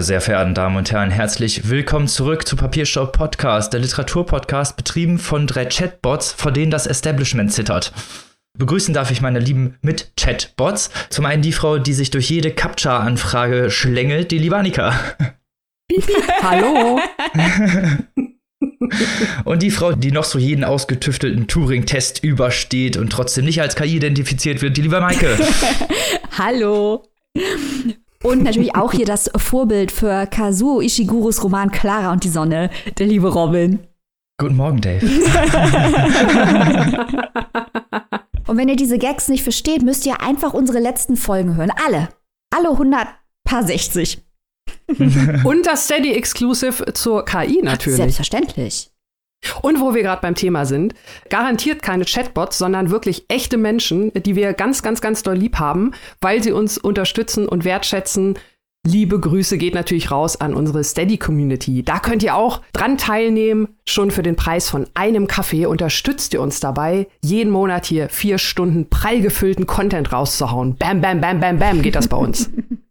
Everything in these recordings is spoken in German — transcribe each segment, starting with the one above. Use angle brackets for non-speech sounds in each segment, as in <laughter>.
Meine sehr verehrten Damen und Herren, herzlich willkommen zurück zu Papierstaub Podcast, der Literaturpodcast, betrieben von drei Chatbots, vor denen das Establishment zittert. Begrüßen darf ich meine lieben Mit-Chatbots. Zum einen die Frau, die sich durch jede Captcha-Anfrage schlängelt, die liebe Annika. <laughs> Hallo. Und die Frau, die noch so jeden ausgetüftelten Turing-Test übersteht und trotzdem nicht als KI identifiziert wird, die liebe Maike. <laughs> Hallo. Und natürlich auch hier das Vorbild für Kazuo Ishigurus Roman Clara und die Sonne, der liebe Robin. Guten Morgen, Dave. <laughs> und wenn ihr diese Gags nicht versteht, müsst ihr einfach unsere letzten Folgen hören. Alle. Alle 100 paar 60. und das Steady Exclusive zur KI natürlich. Selbstverständlich. Und wo wir gerade beim Thema sind, garantiert keine Chatbots, sondern wirklich echte Menschen, die wir ganz, ganz, ganz doll lieb haben, weil sie uns unterstützen und wertschätzen. Liebe Grüße geht natürlich raus an unsere Steady-Community. Da könnt ihr auch dran teilnehmen. Schon für den Preis von einem Kaffee unterstützt ihr uns dabei, jeden Monat hier vier Stunden prall gefüllten Content rauszuhauen. Bam, bam, bam, bam, bam geht das bei uns. <laughs>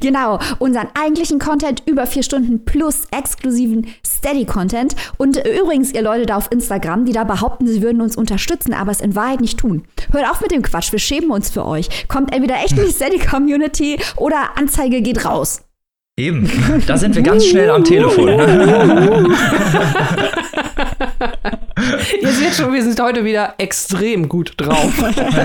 Genau, unseren eigentlichen Content über vier Stunden plus exklusiven Steady-Content. Und übrigens, ihr Leute da auf Instagram, die da behaupten, sie würden uns unterstützen, aber es in Wahrheit nicht tun. Hört auf mit dem Quatsch, wir schämen uns für euch. Kommt entweder echt in die <laughs> Steady-Community oder Anzeige geht raus. Eben, da sind wir ganz schnell am Telefon. <laughs> <laughs> <laughs> Ihr seht schon, wir sind heute wieder extrem gut drauf.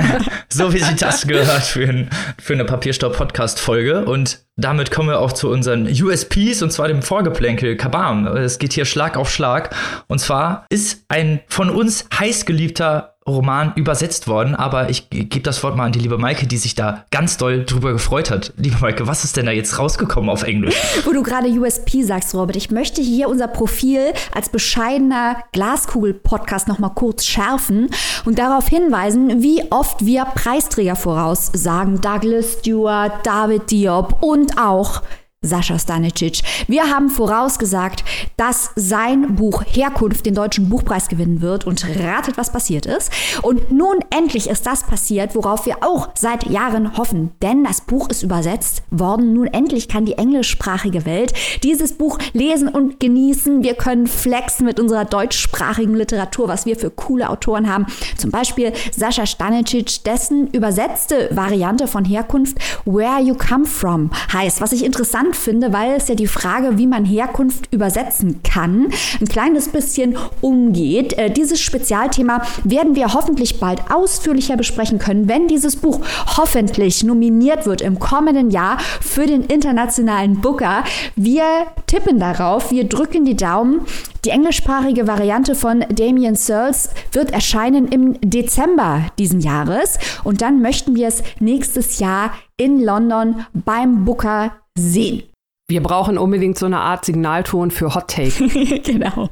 <laughs> so wie sich das gehört für, ein, für eine Papierstaub-Podcast-Folge. Und damit kommen wir auch zu unseren USPs und zwar dem Vorgeplänkel Kabam. Es geht hier Schlag auf Schlag. Und zwar ist ein von uns heißgeliebter Roman übersetzt worden, aber ich gebe das Wort mal an die liebe Maike, die sich da ganz doll drüber gefreut hat. Liebe Maike, was ist denn da jetzt rausgekommen auf Englisch? <laughs> Wo du gerade USP sagst, Robert, ich möchte hier unser Profil als bescheidener Glaskugel-Podcast noch mal kurz schärfen und darauf hinweisen, wie oft wir Preisträger voraussagen. Douglas Stewart, David Diop und auch Sascha Stanicic. Wir haben vorausgesagt, dass sein Buch Herkunft den deutschen Buchpreis gewinnen wird und ratet, was passiert ist. Und nun endlich ist das passiert, worauf wir auch seit Jahren hoffen, denn das Buch ist übersetzt worden. Nun endlich kann die englischsprachige Welt dieses Buch lesen und genießen. Wir können flexen mit unserer deutschsprachigen Literatur, was wir für coole Autoren haben. Zum Beispiel Sascha Stanicic, dessen übersetzte Variante von Herkunft Where You Come From heißt, was ich interessant finde, weil es ja die Frage, wie man Herkunft übersetzen kann, ein kleines bisschen umgeht. Äh, dieses Spezialthema werden wir hoffentlich bald ausführlicher besprechen können, wenn dieses Buch hoffentlich nominiert wird im kommenden Jahr für den internationalen Booker. Wir tippen darauf, wir drücken die Daumen. Die englischsprachige Variante von Damien Searles wird erscheinen im Dezember diesen Jahres und dann möchten wir es nächstes Jahr in London beim Booker sehen. Wir brauchen unbedingt so eine Art Signalton für Hot Take. <laughs> genau.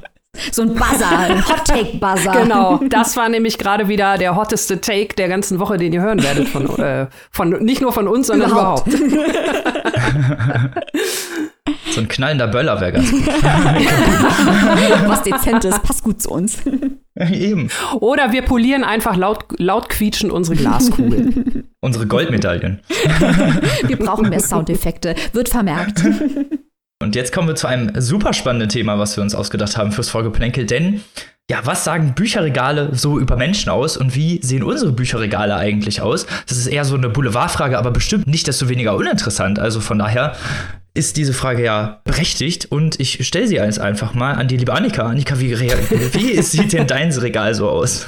So ein Buzzer, ein Hot Take Buzzer. Genau, das war nämlich gerade wieder der hotteste Take der ganzen Woche, den ihr hören werdet von, äh, von nicht nur von uns, sondern überhaupt. überhaupt. <laughs> so ein knallender Böller wäre ganz gut. <laughs> Was dezentes, passt gut zu uns. Eben. Oder wir polieren einfach laut, laut quietschend unsere Glaskugel. Unsere Goldmedaillen. <laughs> wir brauchen mehr Soundeffekte. Wird vermerkt. Und jetzt kommen wir zu einem super spannenden Thema, was wir uns ausgedacht haben fürs Folgeplänkel. Denn, ja, was sagen Bücherregale so über Menschen aus und wie sehen unsere Bücherregale eigentlich aus? Das ist eher so eine Boulevardfrage, aber bestimmt nicht desto weniger uninteressant. Also von daher ist diese Frage ja berechtigt und ich stelle sie jetzt einfach mal an die liebe Annika. Annika, wie, <laughs> wie sieht denn dein Regal so aus?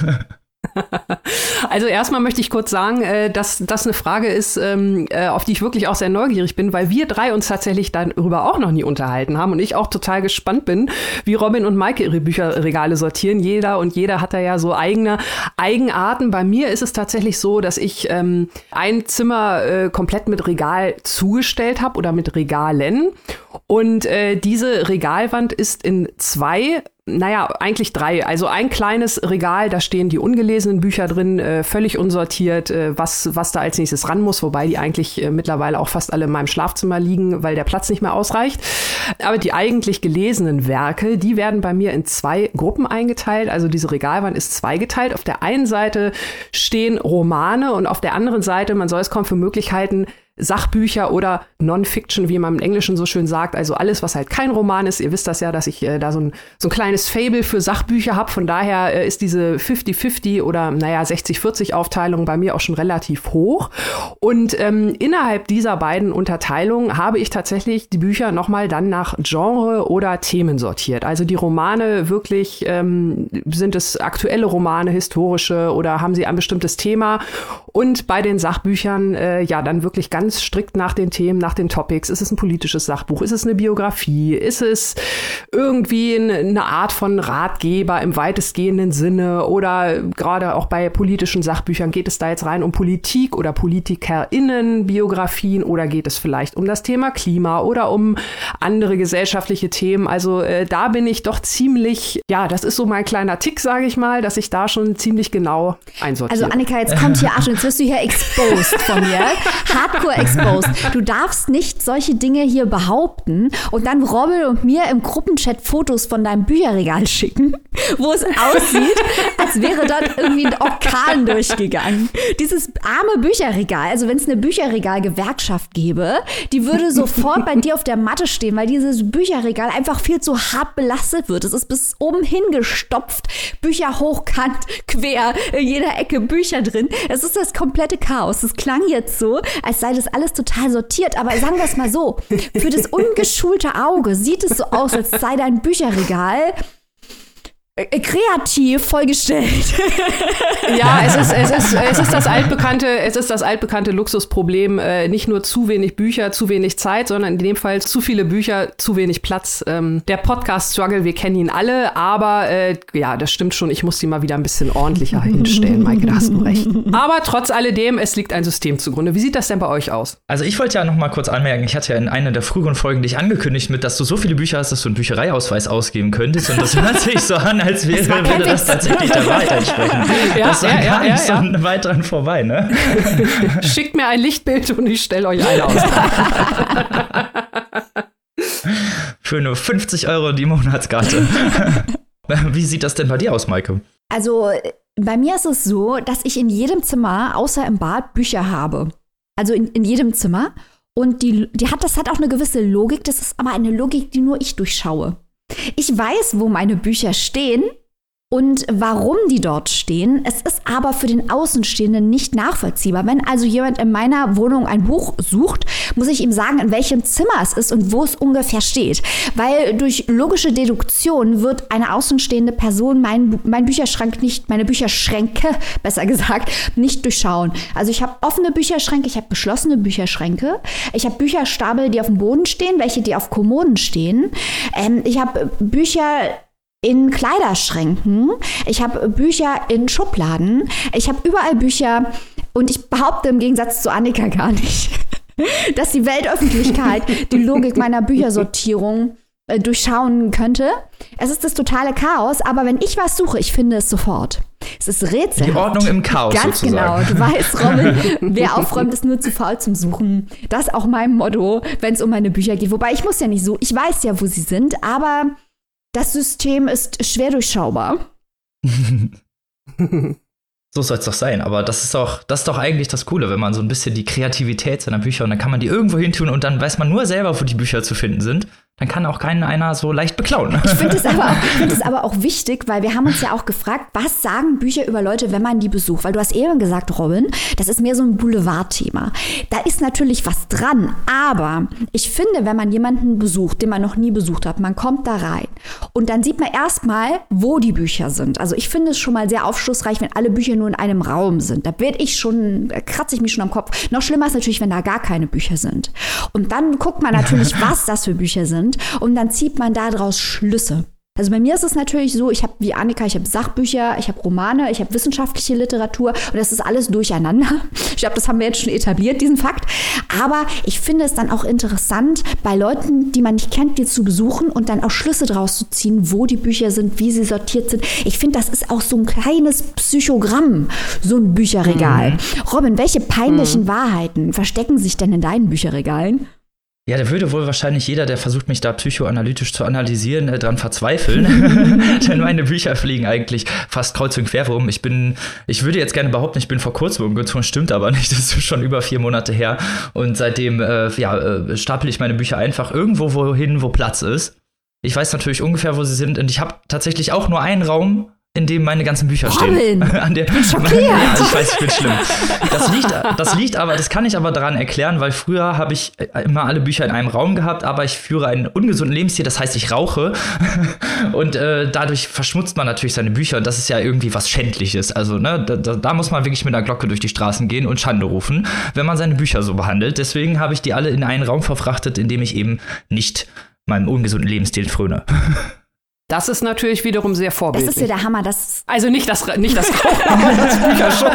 <laughs> Also erstmal möchte ich kurz sagen, äh, dass das eine Frage ist, ähm, äh, auf die ich wirklich auch sehr neugierig bin, weil wir drei uns tatsächlich darüber auch noch nie unterhalten haben und ich auch total gespannt bin, wie Robin und Maike ihre Bücherregale sortieren. Jeder und jeder hat da ja so eigene Eigenarten. Bei mir ist es tatsächlich so, dass ich ähm, ein Zimmer äh, komplett mit Regal zugestellt habe oder mit Regalen und äh, diese Regalwand ist in zwei naja, eigentlich drei. Also ein kleines Regal, da stehen die ungelesenen Bücher drin, äh, völlig unsortiert, äh, was, was da als nächstes ran muss, wobei die eigentlich äh, mittlerweile auch fast alle in meinem Schlafzimmer liegen, weil der Platz nicht mehr ausreicht. Aber die eigentlich gelesenen Werke, die werden bei mir in zwei Gruppen eingeteilt. Also diese Regalwand ist zweigeteilt. Auf der einen Seite stehen Romane und auf der anderen Seite, man soll es kaum für möglich halten, Sachbücher oder Non-Fiction, wie man im Englischen so schön sagt. Also alles, was halt kein Roman ist. Ihr wisst das ja, dass ich äh, da so ein, so ein kleines Fable für Sachbücher habe. Von daher äh, ist diese 50-50 oder naja 60-40 Aufteilung bei mir auch schon relativ hoch. Und ähm, innerhalb dieser beiden Unterteilungen habe ich tatsächlich die Bücher nochmal dann nach Genre oder Themen sortiert. Also die Romane wirklich, ähm, sind es aktuelle Romane, historische oder haben sie ein bestimmtes Thema? Und bei den Sachbüchern, äh, ja, dann wirklich ganz ganz strikt nach den Themen, nach den Topics. Ist es ein politisches Sachbuch? Ist es eine Biografie? Ist es irgendwie eine Art von Ratgeber im weitestgehenden Sinne? Oder gerade auch bei politischen Sachbüchern geht es da jetzt rein um Politik oder PolitikerInnen, Biografien oder geht es vielleicht um das Thema Klima oder um andere gesellschaftliche Themen? Also äh, da bin ich doch ziemlich, ja, das ist so mein kleiner Tick, sage ich mal, dass ich da schon ziemlich genau einsortiere. Also Annika, jetzt kommt hier, Achtung, jetzt wirst du hier exposed von mir. <laughs> Hardcore exposed. Du darfst nicht solche Dinge hier behaupten und dann Rommel und mir im Gruppenchat Fotos von deinem Bücherregal schicken, <laughs> wo es aussieht, als wäre dort irgendwie ein Orkan durchgegangen. Dieses arme Bücherregal, also wenn es eine Bücherregalgewerkschaft gäbe, die würde sofort bei dir auf der Matte stehen, weil dieses Bücherregal einfach viel zu hart belastet wird. Es ist bis oben hingestopft, Bücher hochkant, quer, in jeder Ecke Bücher drin. Es ist das komplette Chaos. Es klang jetzt so, als sei das alles total sortiert, aber sagen wir es mal so, für das ungeschulte Auge sieht es so aus, als sei dein Bücherregal kreativ vollgestellt. <laughs> ja, es ist, es, ist, es, ist das altbekannte, es ist das altbekannte Luxusproblem, äh, nicht nur zu wenig Bücher, zu wenig Zeit, sondern in dem Fall zu viele Bücher, zu wenig Platz. Ähm, der Podcast-Struggle, wir kennen ihn alle, aber äh, ja, das stimmt schon, ich muss die mal wieder ein bisschen ordentlicher hinstellen, Maike, da hast du recht. Aber trotz alledem, es liegt ein System zugrunde. Wie sieht das denn bei euch aus? Also ich wollte ja noch mal kurz anmerken, ich hatte ja in einer der früheren Folgen dich angekündigt mit, dass du so viele Bücher hast, dass du einen Büchereiausweis ausgeben könntest und das hört sich so an, als wäre, würde das tatsächlich der Wahrheit entsprechen. <laughs> Ja, das war ja, gar ja, nicht ja, so ja. weit dran vorbei, ne? <laughs> Schickt mir ein Lichtbild und ich stelle euch eine aus. <laughs> Für nur 50 Euro die Monatskarte. Wie sieht das denn bei dir aus, Maike? Also, bei mir ist es so, dass ich in jedem Zimmer, außer im Bad, Bücher habe. Also in, in jedem Zimmer. Und die, die hat, das hat auch eine gewisse Logik. Das ist aber eine Logik, die nur ich durchschaue. Ich weiß, wo meine Bücher stehen und warum die dort stehen. Es ist aber für den Außenstehenden nicht nachvollziehbar. Wenn also jemand in meiner Wohnung ein Buch sucht, muss ich ihm sagen, in welchem Zimmer es ist und wo es ungefähr steht. Weil durch logische Deduktion wird eine außenstehende Person meinen mein Bücherschrank nicht, meine Bücherschränke, <laughs> besser gesagt, nicht durchschauen. Also ich habe offene Bücherschränke, ich habe geschlossene Bücherschränke, ich habe Bücherstapel, die auf dem Boden stehen, welche die auf Kommoden stehen. Ähm, ich habe Bücher in Kleiderschränken, ich habe Bücher in Schubladen, ich habe überall Bücher und ich behaupte im Gegensatz zu Annika <laughs> gar nicht, dass die Weltöffentlichkeit <laughs> die Logik meiner Büchersortierung äh, durchschauen könnte. Es ist das totale Chaos, aber wenn ich was suche, ich finde es sofort. Es ist Rätsel. Die Ordnung im Chaos. Ganz sozusagen. genau. Du weißt, Robin, wer <laughs> aufräumt, ist nur zu faul zum Suchen. Das ist auch mein Motto, wenn es um meine Bücher geht. Wobei ich muss ja nicht so, ich weiß ja, wo sie sind, aber das System ist schwer durchschaubar. <laughs> so soll es doch sein, aber das ist doch, das ist doch eigentlich das Coole, wenn man so ein bisschen die Kreativität seiner Bücher und dann kann man die irgendwo hin tun und dann weiß man nur selber, wo die Bücher zu finden sind dann kann auch keinen einer so leicht beklauen. Ich finde es aber, <laughs> find aber auch wichtig, weil wir haben uns ja auch gefragt, was sagen Bücher über Leute, wenn man die besucht? Weil du hast eben gesagt, Robin, das ist mehr so ein Boulevardthema. Da ist natürlich was dran, aber ich finde, wenn man jemanden besucht, den man noch nie besucht hat, man kommt da rein und dann sieht man erstmal, wo die Bücher sind. Also ich finde es schon mal sehr aufschlussreich, wenn alle Bücher nur in einem Raum sind. Da werde ich schon, da kratze ich mich schon am Kopf. Noch schlimmer ist natürlich, wenn da gar keine Bücher sind. Und dann guckt man natürlich, <laughs> was das für Bücher sind sind und dann zieht man daraus Schlüsse. Also bei mir ist es natürlich so, ich habe wie Annika, ich habe Sachbücher, ich habe Romane, ich habe wissenschaftliche Literatur und das ist alles durcheinander. <laughs> Ich glaube, das haben wir jetzt schon etabliert, diesen Fakt. Aber ich finde es dann auch interessant, bei Leuten, die man nicht kennt, die zu besuchen und dann auch Schlüsse draus zu ziehen, wo die Bücher sind, wie sie sortiert sind. Ich finde, das ist auch so ein kleines Psychogramm, so ein Bücherregal. Mhm. Robin, welche peinlichen mhm. Wahrheiten verstecken sich denn in deinen Bücherregalen? Ja, da würde wohl wahrscheinlich jeder, der versucht, mich da psychoanalytisch zu analysieren, äh, dran verzweifeln. <laughs> Denn meine Bücher fliegen eigentlich fast kreuz und quer rum. Ich bin, ich würde jetzt gerne behaupten, ich bin vor kurzem umgezogen, stimmt aber nicht. Das ist schon über vier Monate her. Und seitdem, äh, ja, äh, stapel ich meine Bücher einfach irgendwo wohin, wo Platz ist. Ich weiß natürlich ungefähr, wo sie sind. Und ich habe tatsächlich auch nur einen Raum, in dem meine ganzen Bücher Robin, stehen. <laughs> An der, ich bin schockiert. <laughs> ja, ich weiß, ich bin schlimm. Das liegt, das liegt aber, das kann ich aber daran erklären, weil früher habe ich immer alle Bücher in einem Raum gehabt, aber ich führe einen ungesunden Lebensstil, das heißt, ich rauche <laughs> und äh, dadurch verschmutzt man natürlich seine Bücher und das ist ja irgendwie was Schändliches. Also, ne, da, da muss man wirklich mit einer Glocke durch die Straßen gehen und Schande rufen, wenn man seine Bücher so behandelt. Deswegen habe ich die alle in einen Raum verfrachtet, in dem ich eben nicht meinem ungesunden Lebensstil fröne. Das ist natürlich wiederum sehr vorbildlich. Das ist ja der Hammer. Das also nicht das, nicht das Rauchen, <laughs> aber das Bücher schon.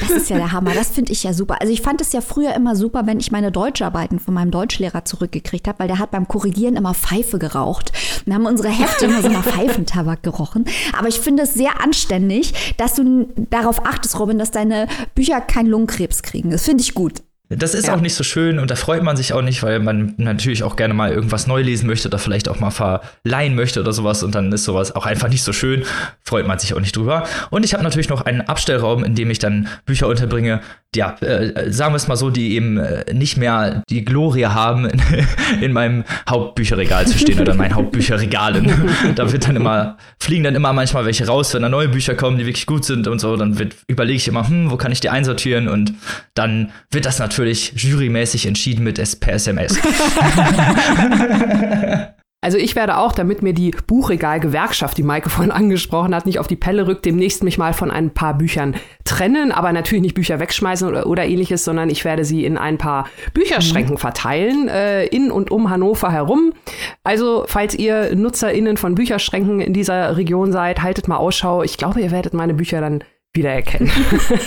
Das ist ja der Hammer. Das finde ich ja super. Also ich fand es ja früher immer super, wenn ich meine Deutscharbeiten von meinem Deutschlehrer zurückgekriegt habe, weil der hat beim Korrigieren immer Pfeife geraucht. Dann haben unsere Hefte immer so nach Pfeifentabak gerochen. Aber ich finde es sehr anständig, dass du darauf achtest, Robin, dass deine Bücher keinen Lungenkrebs kriegen. Das finde ich gut. Das ist ja. auch nicht so schön und da freut man sich auch nicht, weil man natürlich auch gerne mal irgendwas neu lesen möchte oder vielleicht auch mal verleihen möchte oder sowas und dann ist sowas auch einfach nicht so schön. Freut man sich auch nicht drüber. Und ich habe natürlich noch einen Abstellraum, in dem ich dann Bücher unterbringe, ja, äh, sagen wir es mal so, die eben äh, nicht mehr die Glorie haben, in, <laughs> in meinem Hauptbücherregal zu stehen oder in meinen Hauptbücherregalen. da wird dann immer, fliegen dann immer manchmal welche raus, wenn da neue Bücher kommen, die wirklich gut sind und so, dann überlege ich immer, hm, wo kann ich die einsortieren und dann wird das natürlich jurymäßig entschieden mit per SMS. <laughs> <laughs> Also ich werde auch, damit mir die Buchregal-Gewerkschaft, die Maike vorhin angesprochen hat, nicht auf die Pelle rückt, demnächst mich mal von ein paar Büchern trennen, aber natürlich nicht Bücher wegschmeißen oder, oder ähnliches, sondern ich werde sie in ein paar Bücherschränken mhm. verteilen, äh, in und um Hannover herum. Also, falls ihr NutzerInnen von Bücherschränken in dieser Region seid, haltet mal Ausschau. Ich glaube, ihr werdet meine Bücher dann wiedererkennen.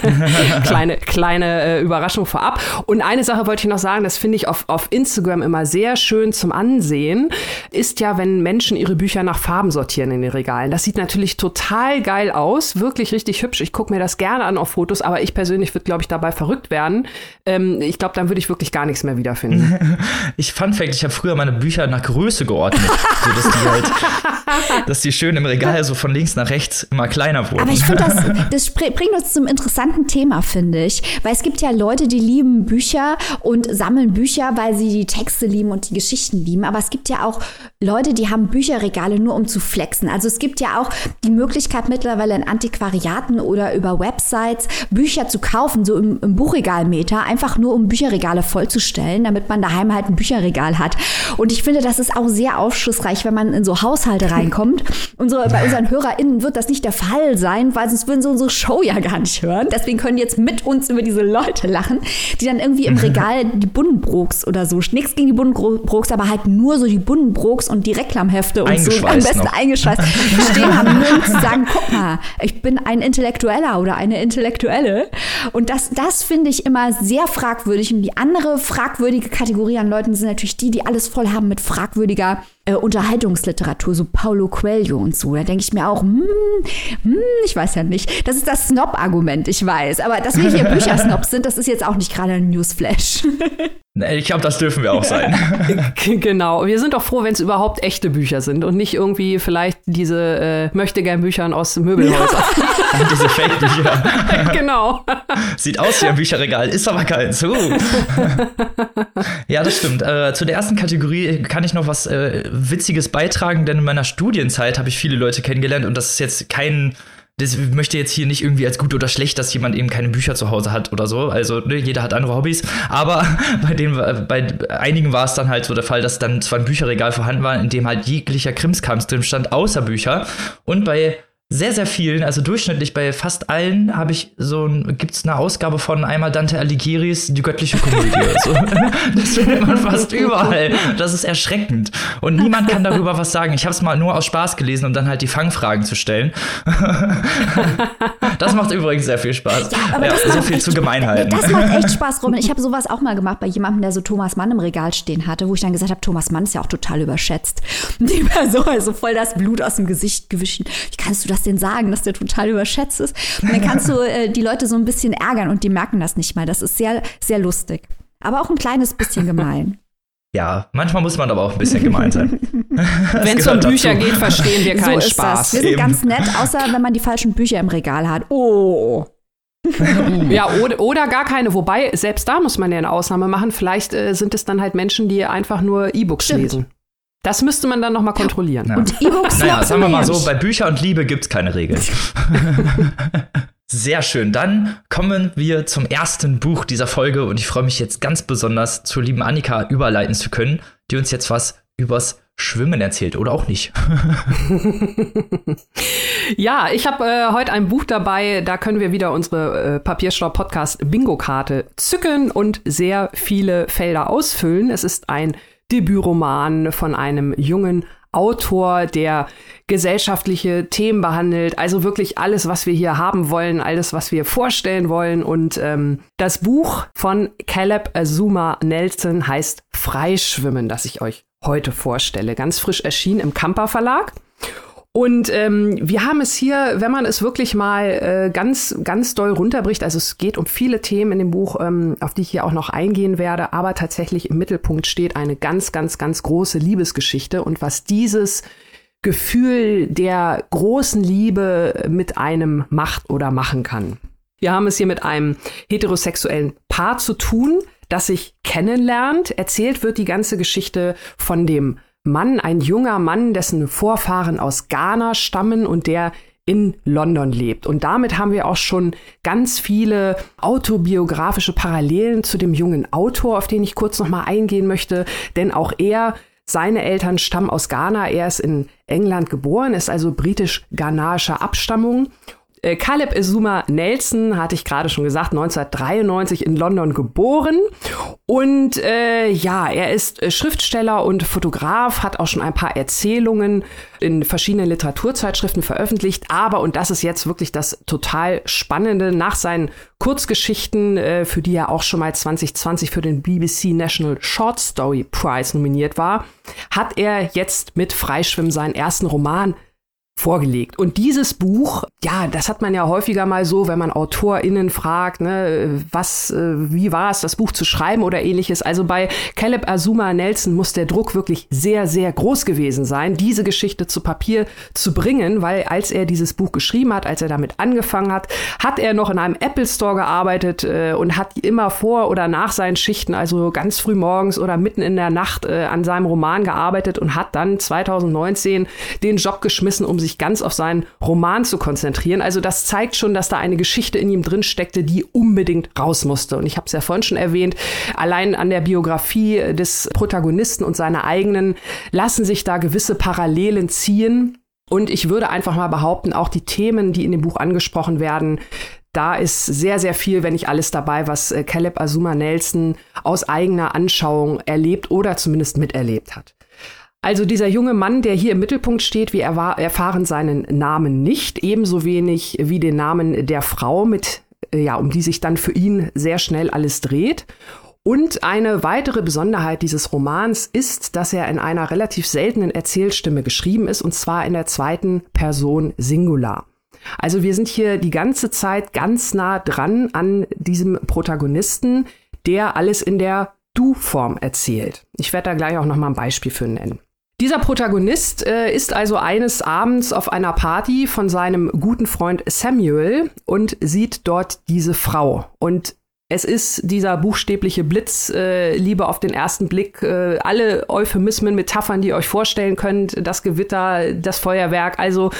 <laughs> kleine kleine äh, Überraschung vorab. Und eine Sache wollte ich noch sagen, das finde ich auf, auf Instagram immer sehr schön zum Ansehen, ist ja, wenn Menschen ihre Bücher nach Farben sortieren in den Regalen. Das sieht natürlich total geil aus, wirklich richtig hübsch. Ich gucke mir das gerne an auf Fotos, aber ich persönlich würde, glaube ich, dabei verrückt werden. Ähm, ich glaube, dann würde ich wirklich gar nichts mehr wiederfinden. <laughs> ich fand fact, ich habe früher meine Bücher nach Größe geordnet, so dass die halt, <laughs> dass die schön im Regal so von links nach rechts immer kleiner wurden. Aber ich finde das, das bringt uns zum interessanten Thema, finde ich. Weil es gibt ja Leute, die lieben Bücher und sammeln Bücher, weil sie die Texte lieben und die Geschichten lieben. Aber es gibt ja auch Leute, die haben Bücherregale nur um zu flexen. Also es gibt ja auch die Möglichkeit mittlerweile in Antiquariaten oder über Websites Bücher zu kaufen, so im, im Buchregalmeter, einfach nur um Bücherregale vollzustellen, damit man daheim halt ein Bücherregal hat. Und ich finde, das ist auch sehr aufschlussreich, wenn man in so Haushalte reinkommt. Unsere, bei unseren <laughs> HörerInnen wird das nicht der Fall sein, weil sonst würden so unsere Show ja gar nicht hören. Deswegen können jetzt mit uns über diese Leute lachen, die dann irgendwie im <laughs> Regal die Buddenbrooks oder so, nichts gegen die Buddenbrooks, aber halt nur so die Buddenbrooks und die Reklamhefte und so am besten noch. eingeschweißt <laughs> stehen haben, zu sagen, guck mal, ich bin ein Intellektueller oder eine Intellektuelle. Und das, das finde ich immer sehr fragwürdig. Und die andere fragwürdige Kategorie an Leuten sind natürlich die, die alles voll haben mit fragwürdiger äh, Unterhaltungsliteratur, so Paulo Coelho und so. Da denke ich mir auch, hm, hm, ich weiß ja nicht. Das ist das Snob-Argument, ich weiß. Aber dass wir hier <laughs> Büchersnobs sind, das ist jetzt auch nicht gerade ein Newsflash. <laughs> Ich glaube, das dürfen wir auch sein. genau. Wir sind doch froh, wenn es überhaupt echte Bücher sind und nicht irgendwie vielleicht diese äh, möchte gern Büchern aus Möbelhäusern. Ja. <laughs> diese Fake-Bücher. <laughs> genau. Sieht aus wie ein Bücherregal, ist aber keins. Uh. ja, das stimmt. Äh, zu der ersten Kategorie kann ich noch was äh, Witziges beitragen, denn in meiner Studienzeit habe ich viele Leute kennengelernt und das ist jetzt kein das möchte jetzt hier nicht irgendwie als gut oder schlecht, dass jemand eben keine Bücher zu Hause hat oder so. Also ne, jeder hat andere Hobbys. Aber <laughs> bei dem, bei einigen war es dann halt so der Fall, dass dann zwar ein Bücherregal vorhanden war, in dem halt jeglicher Krimskrams drin stand, außer Bücher. Und bei sehr, sehr vielen, also durchschnittlich bei fast allen, habe ich so ein, gibt's eine Ausgabe von einmal Dante Alighieri's Die göttliche Komödie. so. <laughs> Das findet man fast überall. Das ist erschreckend. Und niemand kann darüber was sagen. Ich habe es mal nur aus Spaß gelesen, um dann halt die Fangfragen zu stellen. <laughs> Das macht übrigens sehr viel Spaß. Ja, ja so viel echt, zu Gemeinheiten. Das macht echt Spaß, Robin. Ich habe sowas auch mal gemacht bei jemandem, der so Thomas Mann im Regal stehen hatte, wo ich dann gesagt habe, Thomas Mann ist ja auch total überschätzt. Und die Person also voll das Blut aus dem Gesicht gewischen. Wie kannst du das das denn sagen, dass der total überschätzt ist? Und dann kannst du <laughs> äh, die Leute so ein bisschen ärgern und die merken das nicht mal. Das ist sehr, sehr lustig. aber auch ein kleines bisschen gemein. <laughs> Ja, manchmal muss man aber auch ein bisschen gemein sein. <laughs> wenn es um Bücher dazu. geht, verstehen wir keinen so Spaß. Das. Wir sind Eben. ganz nett, außer wenn man die falschen Bücher im Regal hat. Oh. ja, oder, oder gar keine. Wobei, selbst da muss man ja eine Ausnahme machen. Vielleicht äh, sind es dann halt Menschen, die einfach nur E-Books lesen. Das müsste man dann nochmal kontrollieren. Ja. Und E-Books Naja, sagen wir mal so, bei Bücher und Liebe gibt es keine Regeln. <laughs> Sehr schön. Dann kommen wir zum ersten Buch dieser Folge und ich freue mich jetzt ganz besonders, zur lieben Annika überleiten zu können, die uns jetzt was übers Schwimmen erzählt oder auch nicht. <laughs> ja, ich habe äh, heute ein Buch dabei, da können wir wieder unsere äh, Papierstau-Podcast Bingo-Karte zücken und sehr viele Felder ausfüllen. Es ist ein Debütroman von einem jungen Autor, der gesellschaftliche Themen behandelt, also wirklich alles, was wir hier haben wollen, alles, was wir vorstellen wollen. Und ähm, das Buch von Caleb Azuma Nelson heißt Freischwimmen, das ich euch heute vorstelle. Ganz frisch erschienen im Kamper Verlag. Und ähm, wir haben es hier, wenn man es wirklich mal äh, ganz, ganz doll runterbricht, also es geht um viele Themen in dem Buch, ähm, auf die ich hier auch noch eingehen werde, aber tatsächlich im Mittelpunkt steht eine ganz, ganz, ganz große Liebesgeschichte und was dieses Gefühl der großen Liebe mit einem macht oder machen kann. Wir haben es hier mit einem heterosexuellen Paar zu tun, das sich kennenlernt. Erzählt wird die ganze Geschichte von dem Mann, ein junger Mann, dessen Vorfahren aus Ghana stammen und der in London lebt. Und damit haben wir auch schon ganz viele autobiografische Parallelen zu dem jungen Autor, auf den ich kurz noch mal eingehen möchte, denn auch er seine Eltern stammen aus Ghana. Er ist in England geboren, ist also britisch-ghanaischer Abstammung äh, Caleb Izuma Nelson, hatte ich gerade schon gesagt, 1993 in London geboren. Und äh, ja, er ist äh, Schriftsteller und Fotograf, hat auch schon ein paar Erzählungen in verschiedenen Literaturzeitschriften veröffentlicht. Aber, und das ist jetzt wirklich das total Spannende, nach seinen Kurzgeschichten, äh, für die er auch schon mal 2020 für den BBC National Short Story Prize nominiert war, hat er jetzt mit Freischwimmen seinen ersten Roman vorgelegt. Und dieses Buch, ja, das hat man ja häufiger mal so, wenn man AutorInnen fragt, ne, was, äh, wie war es, das Buch zu schreiben oder ähnliches. Also bei Caleb Azuma Nelson muss der Druck wirklich sehr, sehr groß gewesen sein, diese Geschichte zu Papier zu bringen, weil als er dieses Buch geschrieben hat, als er damit angefangen hat, hat er noch in einem Apple Store gearbeitet äh, und hat immer vor oder nach seinen Schichten, also ganz früh morgens oder mitten in der Nacht äh, an seinem Roman gearbeitet und hat dann 2019 den Job geschmissen, um sich sich ganz auf seinen Roman zu konzentrieren. Also das zeigt schon, dass da eine Geschichte in ihm drin steckte, die unbedingt raus musste. Und ich habe es ja vorhin schon erwähnt, allein an der Biografie des Protagonisten und seiner eigenen lassen sich da gewisse Parallelen ziehen. Und ich würde einfach mal behaupten, auch die Themen, die in dem Buch angesprochen werden, da ist sehr, sehr viel, wenn nicht alles dabei, was äh, Caleb Azuma Nelson aus eigener Anschauung erlebt oder zumindest miterlebt hat. Also dieser junge Mann, der hier im Mittelpunkt steht, wir erfahren seinen Namen nicht, ebenso wenig wie den Namen der Frau, mit, äh, ja, um die sich dann für ihn sehr schnell alles dreht. Und eine weitere Besonderheit dieses Romans ist, dass er in einer relativ seltenen Erzählstimme geschrieben ist, und zwar in der zweiten Person Singular. Also wir sind hier die ganze Zeit ganz nah dran an diesem Protagonisten, der alles in der Du-Form erzählt. Ich werde da gleich auch noch mal ein Beispiel für nennen. Dieser Protagonist äh, ist also eines Abends auf einer Party von seinem guten Freund Samuel und sieht dort diese Frau. Und es ist dieser buchstäbliche Blitz, äh, Liebe auf den ersten Blick, äh, alle Euphemismen, Metaphern, die ihr euch vorstellen könnt, das Gewitter, das Feuerwerk. Also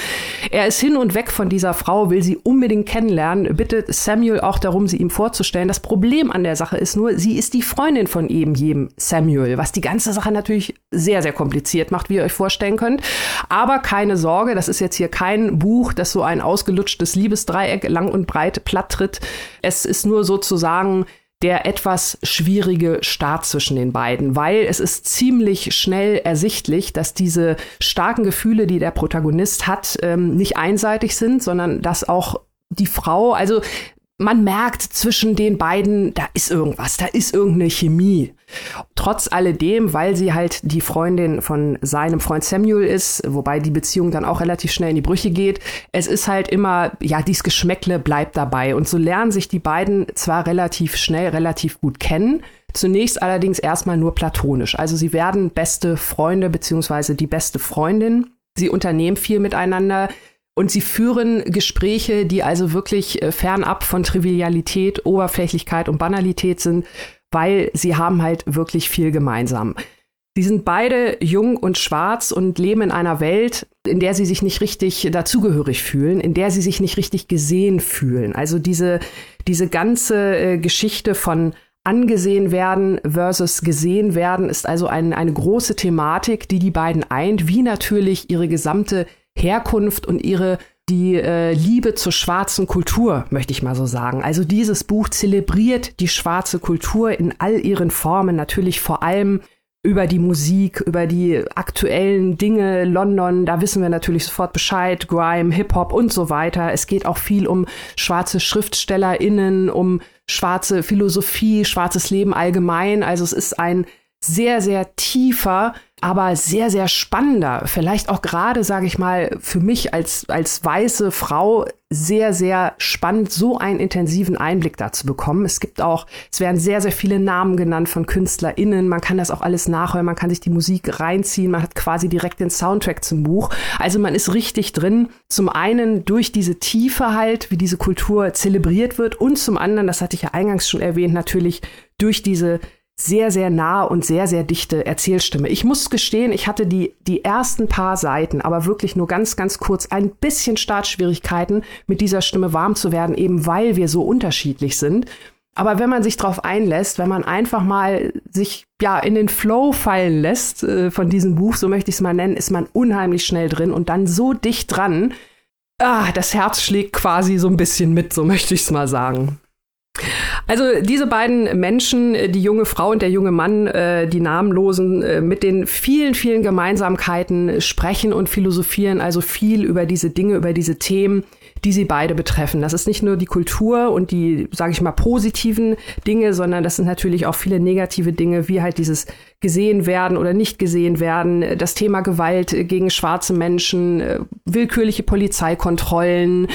er ist hin und weg von dieser Frau, will sie unbedingt kennenlernen, bittet Samuel auch darum, sie ihm vorzustellen. Das Problem an der Sache ist nur, sie ist die Freundin von eben jedem Samuel, was die ganze Sache natürlich sehr, sehr kompliziert macht, wie ihr euch vorstellen könnt. Aber keine Sorge, das ist jetzt hier kein Buch, das so ein ausgelutschtes Liebesdreieck lang und breit platt tritt. Es ist nur sozusagen sagen, der etwas schwierige Start zwischen den beiden, weil es ist ziemlich schnell ersichtlich, dass diese starken Gefühle, die der Protagonist hat, ähm, nicht einseitig sind, sondern dass auch die Frau, also man merkt zwischen den beiden, da ist irgendwas, da ist irgendeine Chemie. Trotz alledem, weil sie halt die Freundin von seinem Freund Samuel ist, wobei die Beziehung dann auch relativ schnell in die Brüche geht, es ist halt immer, ja, dies Geschmäckle bleibt dabei. Und so lernen sich die beiden zwar relativ schnell, relativ gut kennen, zunächst allerdings erstmal nur platonisch. Also sie werden beste Freunde beziehungsweise die beste Freundin. Sie unternehmen viel miteinander. Und sie führen Gespräche, die also wirklich äh, fernab von Trivialität, Oberflächlichkeit und Banalität sind, weil sie haben halt wirklich viel gemeinsam. Sie sind beide jung und schwarz und leben in einer Welt, in der sie sich nicht richtig dazugehörig fühlen, in der sie sich nicht richtig gesehen fühlen. Also diese, diese ganze äh, Geschichte von angesehen werden versus gesehen werden ist also ein, eine große Thematik, die die beiden eint, wie natürlich ihre gesamte Herkunft und ihre die äh, Liebe zur schwarzen Kultur, möchte ich mal so sagen. Also dieses Buch zelebriert die schwarze Kultur in all ihren Formen, natürlich vor allem über die Musik, über die aktuellen Dinge, London, da wissen wir natürlich sofort Bescheid, Grime, Hip-Hop und so weiter. Es geht auch viel um schwarze SchriftstellerInnen, um schwarze Philosophie, schwarzes Leben allgemein. Also es ist ein sehr, sehr tiefer, aber sehr, sehr spannender, vielleicht auch gerade, sage ich mal, für mich als, als weiße Frau sehr, sehr spannend, so einen intensiven Einblick dazu bekommen. Es gibt auch, es werden sehr, sehr viele Namen genannt von KünstlerInnen. Man kann das auch alles nachhören, man kann sich die Musik reinziehen, man hat quasi direkt den Soundtrack zum Buch. Also man ist richtig drin. Zum einen durch diese Tiefe halt, wie diese Kultur zelebriert wird und zum anderen, das hatte ich ja eingangs schon erwähnt, natürlich durch diese sehr, sehr nah und sehr, sehr dichte Erzählstimme. Ich muss gestehen, ich hatte die, die ersten paar Seiten, aber wirklich nur ganz, ganz kurz ein bisschen Startschwierigkeiten, mit dieser Stimme warm zu werden, eben weil wir so unterschiedlich sind. Aber wenn man sich darauf einlässt, wenn man einfach mal sich ja in den Flow fallen lässt äh, von diesem Buch, so möchte ich es mal nennen, ist man unheimlich schnell drin und dann so dicht dran. Ah, das Herz schlägt quasi so ein bisschen mit, so möchte ich es mal sagen. Also diese beiden Menschen, die junge Frau und der junge Mann, äh, die Namenlosen, äh, mit den vielen, vielen Gemeinsamkeiten sprechen und philosophieren also viel über diese Dinge, über diese Themen, die sie beide betreffen. Das ist nicht nur die Kultur und die, sage ich mal, positiven Dinge, sondern das sind natürlich auch viele negative Dinge, wie halt dieses gesehen werden oder nicht gesehen werden, das Thema Gewalt gegen schwarze Menschen, äh, willkürliche Polizeikontrollen,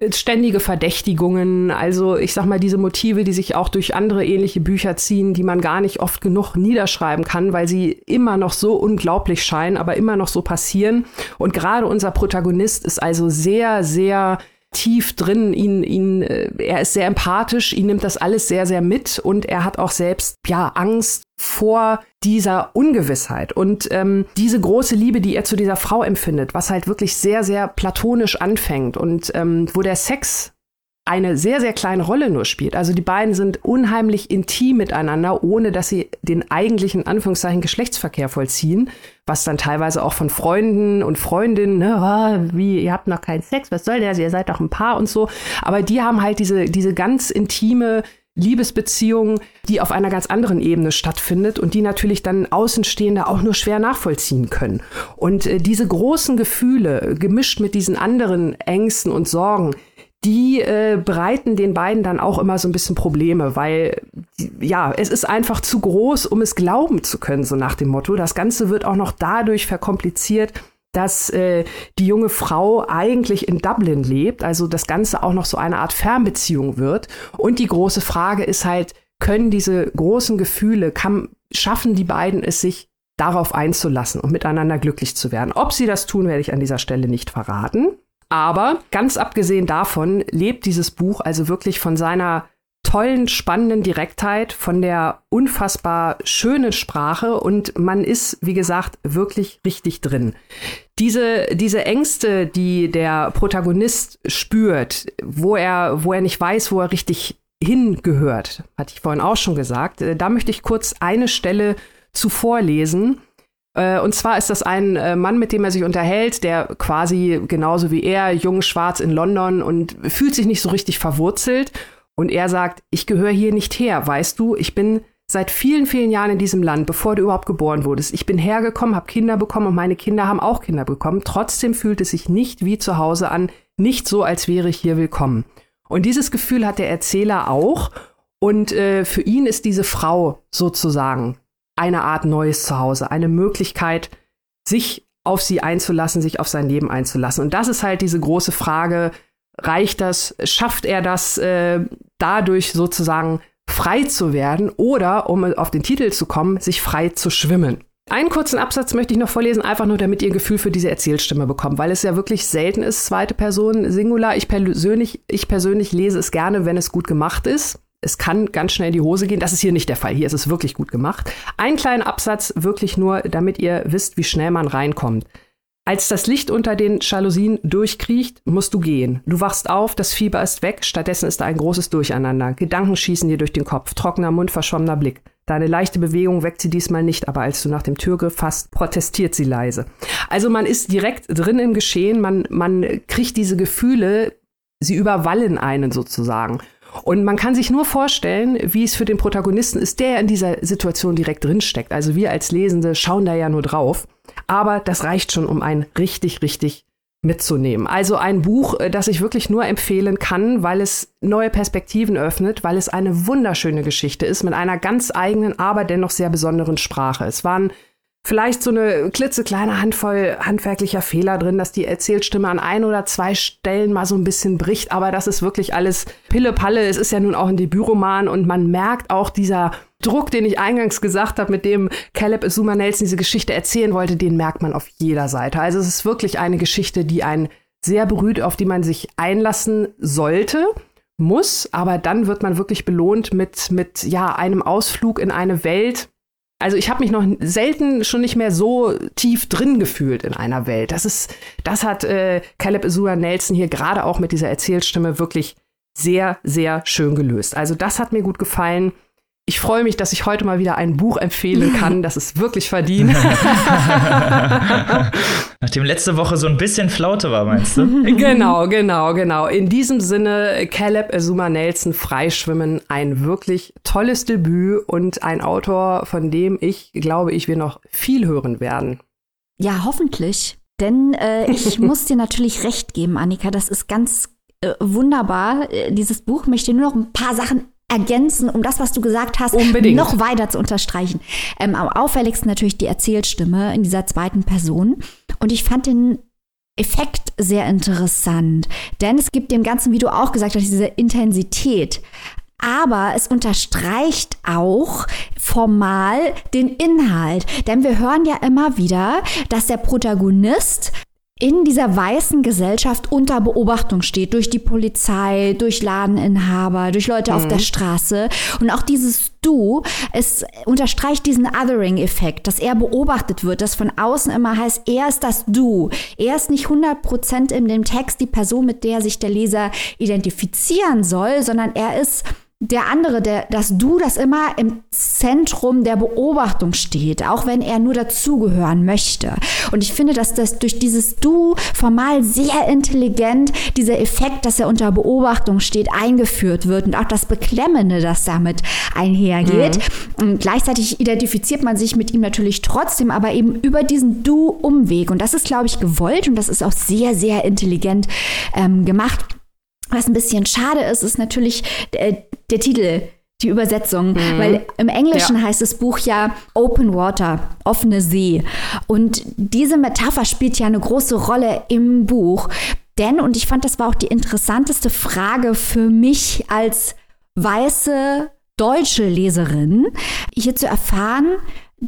äh, ständige Verdächtigungen. Also ich sag mal, diese Motive, die sich auch durch andere ähnliche Bücher ziehen, die man gar nicht oft genug niederschreiben kann, weil sie immer noch so unglaublich scheinen, aber immer noch so passieren. Und gerade unser Protagonist ist also sehr, sehr tief drin, ihn, ihn, äh, er ist sehr empathisch, ihn nimmt das alles sehr, sehr mit und er hat auch selbst, ja, Angst vor dieser Ungewissheit. Und ähm, diese große Liebe, die er zu dieser Frau empfindet, was halt wirklich sehr, sehr platonisch anfängt und ähm, wo der Sex eine sehr, sehr kleine Rolle nur spielt. Also die beiden sind unheimlich intim miteinander, ohne dass sie den eigentlichen Anführungszeichen Geschlechtsverkehr vollziehen, was dann teilweise auch von Freunden und Freundinnen, ne, oh, wie, ihr habt noch keinen Sex, was soll der, ihr seid doch ein Paar und so. Aber die haben halt diese, diese ganz intime Liebesbeziehung, die auf einer ganz anderen Ebene stattfindet und die natürlich dann Außenstehende auch nur schwer nachvollziehen können. Und äh, diese großen Gefühle, gemischt mit diesen anderen Ängsten und Sorgen, die äh, bereiten den beiden dann auch immer so ein bisschen Probleme, weil ja, es ist einfach zu groß, um es glauben zu können, so nach dem Motto. Das Ganze wird auch noch dadurch verkompliziert, dass äh, die junge Frau eigentlich in Dublin lebt, also das Ganze auch noch so eine Art Fernbeziehung wird. Und die große Frage ist halt, können diese großen Gefühle, kann, schaffen die beiden es sich darauf einzulassen und miteinander glücklich zu werden? Ob sie das tun, werde ich an dieser Stelle nicht verraten. Aber ganz abgesehen davon lebt dieses Buch also wirklich von seiner tollen, spannenden Direktheit, von der unfassbar schönen Sprache und man ist, wie gesagt, wirklich richtig drin. Diese, diese Ängste, die der Protagonist spürt, wo er, wo er nicht weiß, wo er richtig hingehört, hatte ich vorhin auch schon gesagt, äh, da möchte ich kurz eine Stelle zuvor lesen. Äh, und zwar ist das ein äh, Mann, mit dem er sich unterhält, der quasi genauso wie er, jung, schwarz in London und fühlt sich nicht so richtig verwurzelt. Und er sagt, ich gehöre hier nicht her, weißt du, ich bin seit vielen, vielen Jahren in diesem Land, bevor du überhaupt geboren wurdest. Ich bin hergekommen, habe Kinder bekommen und meine Kinder haben auch Kinder bekommen. Trotzdem fühlt es sich nicht wie zu Hause an, nicht so, als wäre ich hier willkommen. Und dieses Gefühl hat der Erzähler auch. Und äh, für ihn ist diese Frau sozusagen eine Art neues Zuhause, eine Möglichkeit, sich auf sie einzulassen, sich auf sein Leben einzulassen. Und das ist halt diese große Frage, reicht das, schafft er das äh, dadurch sozusagen frei zu werden oder, um auf den Titel zu kommen, sich frei zu schwimmen. Einen kurzen Absatz möchte ich noch vorlesen, einfach nur damit ihr ein Gefühl für diese Erzählstimme bekommt, weil es ja wirklich selten ist, zweite Person Singular. Ich persönlich, ich persönlich lese es gerne, wenn es gut gemacht ist. Es kann ganz schnell in die Hose gehen. Das ist hier nicht der Fall. Hier ist es wirklich gut gemacht. Ein kleiner Absatz, wirklich nur, damit ihr wisst, wie schnell man reinkommt. Als das Licht unter den Jalousien durchkriecht, musst du gehen. Du wachst auf, das Fieber ist weg, stattdessen ist da ein großes Durcheinander. Gedanken schießen dir durch den Kopf, trockener Mund, verschwommener Blick. Deine leichte Bewegung weckt sie diesmal nicht, aber als du nach dem Türgriff fasst, protestiert sie leise. Also man ist direkt drin im Geschehen, man, man kriegt diese Gefühle, sie überwallen einen sozusagen. Und man kann sich nur vorstellen, wie es für den Protagonisten ist, der in dieser Situation direkt drinsteckt. Also wir als Lesende schauen da ja nur drauf. Aber das reicht schon, um einen richtig, richtig mitzunehmen. Also ein Buch, äh, das ich wirklich nur empfehlen kann, weil es neue Perspektiven öffnet, weil es eine wunderschöne Geschichte ist mit einer ganz eigenen, aber dennoch sehr besonderen Sprache. Es waren vielleicht so eine klitzekleine Handvoll handwerklicher Fehler drin, dass die Erzählstimme an ein oder zwei Stellen mal so ein bisschen bricht, aber das ist wirklich alles Pille-Palle. Es ist ja nun auch ein Debütroman und man merkt auch dieser Druck, den ich eingangs gesagt habe, mit dem Caleb Zuma Nelson diese Geschichte erzählen wollte, den merkt man auf jeder Seite. Also es ist wirklich eine Geschichte, die einen sehr berührt, auf die man sich einlassen sollte muss, aber dann wird man wirklich belohnt mit, mit ja, einem Ausflug in eine Welt, also ich habe mich noch selten schon nicht mehr so tief drin gefühlt in einer Welt. Das ist, das hat äh, Caleb Azura Nelson hier gerade auch mit dieser Erzählstimme wirklich sehr, sehr schön gelöst. Also das hat mir gut gefallen. Ich freue mich, dass ich heute mal wieder ein Buch empfehlen kann, das es wirklich verdient. <laughs> Nachdem letzte Woche so ein bisschen Flaute war, meinst du? <laughs> genau, genau, genau. In diesem Sinne, Caleb Azuma Nelson, Freischwimmen, ein wirklich tolles Debüt und ein Autor, von dem ich glaube, ich wir noch viel hören werden. Ja, hoffentlich. Denn äh, ich <laughs> muss dir natürlich recht geben, Annika. Das ist ganz äh, wunderbar. Äh, dieses Buch möchte nur noch ein paar Sachen ergänzen, um das, was du gesagt hast, Unbedingt. noch weiter zu unterstreichen. Ähm, am auffälligsten natürlich die Erzählstimme in dieser zweiten Person. Und ich fand den Effekt sehr interessant, denn es gibt dem Ganzen, wie du auch gesagt hast, diese Intensität. Aber es unterstreicht auch formal den Inhalt. Denn wir hören ja immer wieder, dass der Protagonist in dieser weißen Gesellschaft unter Beobachtung steht, durch die Polizei, durch Ladeninhaber, durch Leute mhm. auf der Straße. Und auch dieses Du, es unterstreicht diesen Othering-Effekt, dass er beobachtet wird, dass von außen immer heißt, er ist das Du. Er ist nicht 100% in dem Text die Person, mit der sich der Leser identifizieren soll, sondern er ist der andere, der, dass du das immer im Zentrum der Beobachtung steht, auch wenn er nur dazugehören möchte. Und ich finde, dass das durch dieses Du formal sehr intelligent dieser Effekt, dass er unter Beobachtung steht, eingeführt wird und auch das Beklemmende, das damit einhergeht. Mhm. Und gleichzeitig identifiziert man sich mit ihm natürlich trotzdem, aber eben über diesen Du-Umweg. Und das ist, glaube ich, gewollt und das ist auch sehr, sehr intelligent ähm, gemacht. Was ein bisschen schade ist, ist natürlich äh, der Titel, die Übersetzung, mhm. weil im Englischen ja. heißt das Buch ja Open Water, offene See. Und diese Metapher spielt ja eine große Rolle im Buch. Denn, und ich fand, das war auch die interessanteste Frage für mich als weiße deutsche Leserin, hier zu erfahren,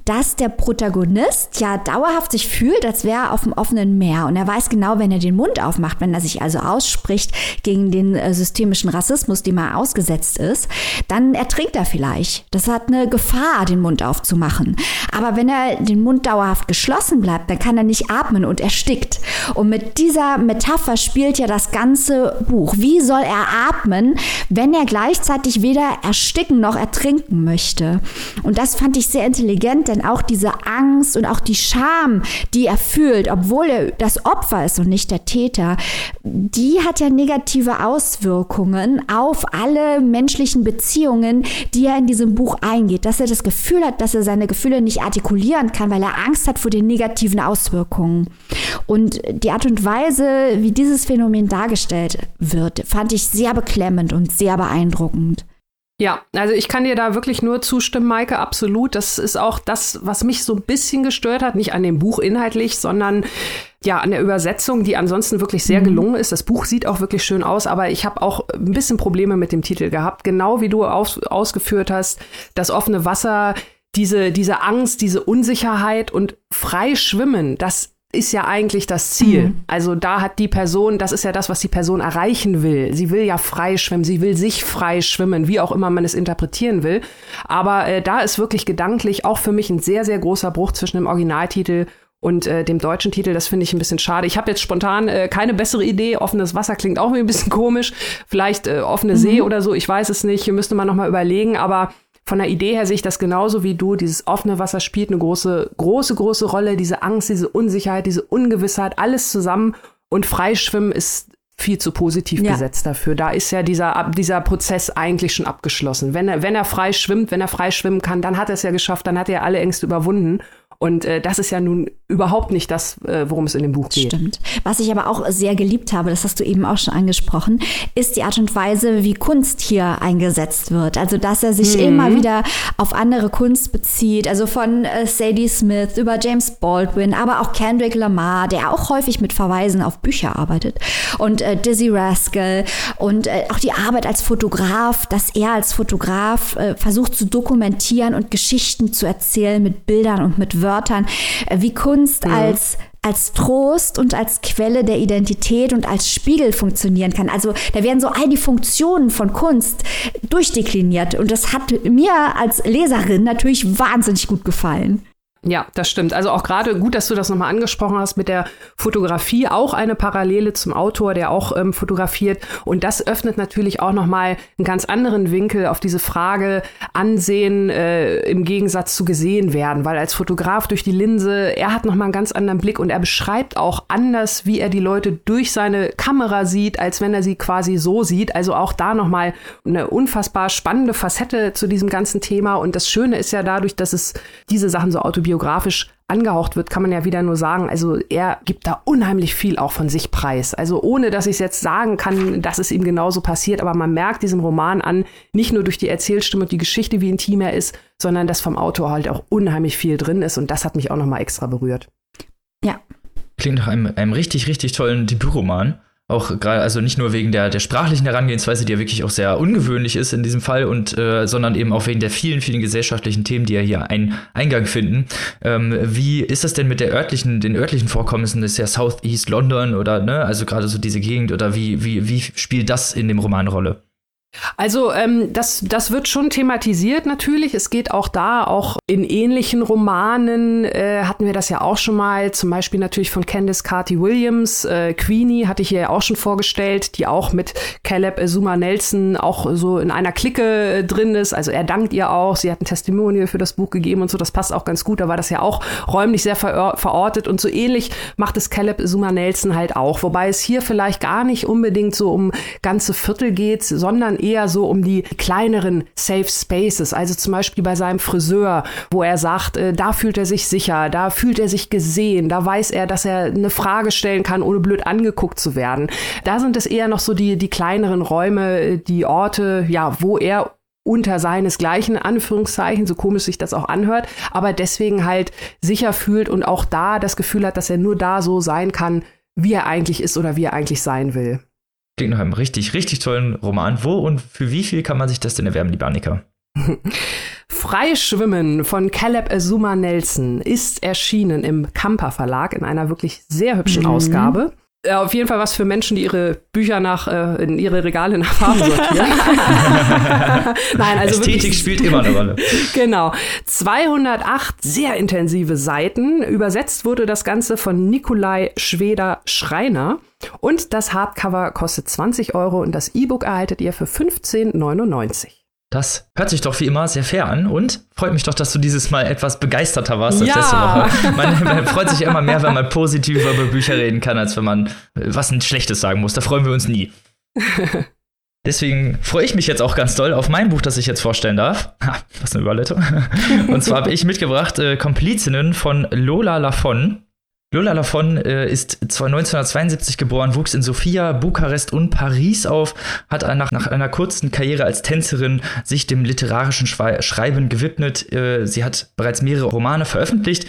dass der Protagonist ja dauerhaft sich fühlt, als wäre er auf dem offenen Meer. Und er weiß genau, wenn er den Mund aufmacht, wenn er sich also ausspricht gegen den äh, systemischen Rassismus, dem er ausgesetzt ist, dann ertrinkt er vielleicht. Das hat eine Gefahr, den Mund aufzumachen. Aber wenn er den Mund dauerhaft geschlossen bleibt, dann kann er nicht atmen und erstickt. Und mit dieser Metapher spielt ja das ganze Buch. Wie soll er atmen, wenn er gleichzeitig weder ersticken noch ertrinken möchte? Und das fand ich sehr intelligent Denn auch diese Angst und auch die Scham, die er fühlt, obwohl er das Opfer ist und nicht der Täter, die hat ja negative Auswirkungen auf alle menschlichen Beziehungen, die er in diesem Buch eingeht. Dass er das Gefühl hat, dass er seine Gefühle nicht artikulieren kann, weil er Angst hat vor den negativen Auswirkungen. Und die Art und Weise, wie dieses Phänomen dargestellt wird, fand ich sehr beklemmend und sehr beeindruckend. Ja, also ich kann dir da wirklich nur zustimmen, Maike, absolut. Das ist auch das, was mich so ein bisschen gestört hat, nicht an dem Buch inhaltlich, sondern ja, an der Übersetzung, die ansonsten wirklich sehr mhm. gelungen ist. Das Buch sieht auch wirklich schön aus, aber ich habe auch ein bisschen Probleme mit dem Titel gehabt. Genau wie du aus, ausgeführt hast, das offene Wasser, diese, diese Angst, diese Unsicherheit und frei schwimmen, das ist ja eigentlich das Ziel. Mhm. Also da hat die Person, das ist ja das, was die Person erreichen will. Sie will ja frei schwimmen, sie will sich frei schwimmen, wie auch immer man es interpretieren will. Aber äh, da ist wirklich gedanklich auch für mich ein sehr, sehr großer Bruch zwischen dem Originaltitel und äh, dem deutschen Titel. Das finde ich ein bisschen schade. Ich habe jetzt spontan äh, keine bessere Idee. Offenes Wasser klingt auch ein bisschen komisch. Vielleicht äh, offene mhm. See oder so, ich weiß es nicht. Hier müsste man noch mal überlegen. Aber von der Idee her sehe ich das genauso wie du. Dieses offene Wasser spielt eine große, große, große Rolle. Diese Angst, diese Unsicherheit, diese Ungewissheit, alles zusammen. Und Freischwimmen ist viel zu positiv ja. besetzt dafür. Da ist ja dieser, dieser Prozess eigentlich schon abgeschlossen. Wenn er, wenn er frei schwimmt, wenn er frei schwimmen kann, dann hat er es ja geschafft, dann hat er alle Ängste überwunden. Und äh, das ist ja nun überhaupt nicht das, äh, worum es in dem Buch geht. Stimmt. Was ich aber auch sehr geliebt habe, das hast du eben auch schon angesprochen, ist die Art und Weise, wie Kunst hier eingesetzt wird. Also, dass er sich mhm. immer wieder auf andere Kunst bezieht. Also von äh, Sadie Smith über James Baldwin, aber auch Kendrick Lamar, der auch häufig mit Verweisen auf Bücher arbeitet. Und äh, Dizzy Rascal und äh, auch die Arbeit als Fotograf, dass er als Fotograf äh, versucht zu dokumentieren und Geschichten zu erzählen mit Bildern und mit Wörtern, äh, wie Kunst mhm. als als Trost und als Quelle der Identität und als Spiegel funktionieren kann. Also da werden so all die Funktionen von Kunst durchdekliniert und das hat mir als Leserin natürlich wahnsinnig gut gefallen. Ja, das stimmt. Also auch gerade gut, dass du das nochmal angesprochen hast mit der Fotografie, auch eine Parallele zum Autor, der auch ähm, fotografiert. Und das öffnet natürlich auch nochmal einen ganz anderen Winkel auf diese Frage Ansehen äh, im Gegensatz zu gesehen werden. Weil als Fotograf durch die Linse, er hat nochmal einen ganz anderen Blick und er beschreibt auch anders, wie er die Leute durch seine Kamera sieht, als wenn er sie quasi so sieht. Also auch da nochmal eine unfassbar spannende Facette zu diesem ganzen Thema. Und das Schöne ist ja dadurch, dass es diese Sachen so autobiografisch biografisch angehaucht wird, kann man ja wieder nur sagen, also er gibt da unheimlich viel auch von sich preis. Also ohne, dass ich es jetzt sagen kann, dass es ihm genauso passiert, aber man merkt diesem Roman an, nicht nur durch die Erzählstimme und die Geschichte, wie intim er ist, sondern dass vom Autor halt auch unheimlich viel drin ist und das hat mich auch nochmal extra berührt. Ja. Klingt nach einem, einem richtig, richtig tollen Debütroman. Auch gerade, also nicht nur wegen der, der sprachlichen Herangehensweise, die ja wirklich auch sehr ungewöhnlich ist in diesem Fall, und äh, sondern eben auch wegen der vielen, vielen gesellschaftlichen Themen, die ja hier einen Eingang finden. Ähm, wie ist das denn mit der örtlichen, den örtlichen Vorkommnissen? Ist ja Southeast London oder ne, also gerade so diese Gegend oder wie, wie, wie spielt das in dem Roman Rolle? Also ähm, das, das wird schon thematisiert natürlich. Es geht auch da, auch in ähnlichen Romanen äh, hatten wir das ja auch schon mal, zum Beispiel natürlich von Candice Carty Williams, äh, Queenie hatte ich hier ja auch schon vorgestellt, die auch mit Caleb Zuma Nelson auch so in einer Clique äh, drin ist. Also er dankt ihr auch, sie hat ein Testimonial für das Buch gegeben und so, das passt auch ganz gut. Da war das ja auch räumlich sehr verortet und so ähnlich macht es Caleb Zuma Nelson halt auch. Wobei es hier vielleicht gar nicht unbedingt so um ganze Viertel geht, sondern eher so um die kleineren Safe Spaces, also zum Beispiel bei seinem Friseur, wo er sagt, äh, da fühlt er sich sicher, da fühlt er sich gesehen, da weiß er, dass er eine Frage stellen kann, ohne blöd angeguckt zu werden. Da sind es eher noch so die, die kleineren Räume, die Orte, ja, wo er unter seinesgleichen, Anführungszeichen, so komisch sich das auch anhört, aber deswegen halt sicher fühlt und auch da das Gefühl hat, dass er nur da so sein kann, wie er eigentlich ist oder wie er eigentlich sein will. Klingt nach einem richtig, richtig tollen Roman. Wo und für wie viel kann man sich das denn erwerben, lieber Annika? <laughs> Freischwimmen von Caleb Azuma Nelson ist erschienen im Kamper Verlag in einer wirklich sehr hübschen mhm. Ausgabe. Ja, auf jeden Fall was für Menschen, die ihre Bücher nach äh, in ihre Regale nach Farben sortieren. <laughs> Nein, also Ästhetik wirklich, spielt immer eine Rolle. Genau. 208 sehr intensive Seiten. Übersetzt wurde das Ganze von Nikolai Schweder Schreiner. Und das Hardcover kostet 20 Euro und das E-Book erhaltet ihr für 15,99. Das hört sich doch wie immer sehr fair an und freut mich doch, dass du dieses Mal etwas begeisterter warst als ja. letzte Woche. Man, <laughs> man, freut sich immer mehr, wenn man positiv über Bücher reden kann, als wenn man was ein Schlechtes sagen muss. Da freuen wir uns nie. <laughs> Deswegen freue ich mich jetzt auch ganz doll auf mein Buch, das ich jetzt vorstellen darf. Ha, was eine Überleitung. <laughs> Und zwar habe ich mitgebracht äh, Komplizinnen von Lola Lafon. Lola Lafon äh, ist 1972 geboren, wuchs in Sofia, Bukarest und Paris auf, hat nach, nach einer kurzen Karriere als Tänzerin sich dem literarischen Schreiben gewidmet. Äh, sie hat bereits mehrere Romane veröffentlicht.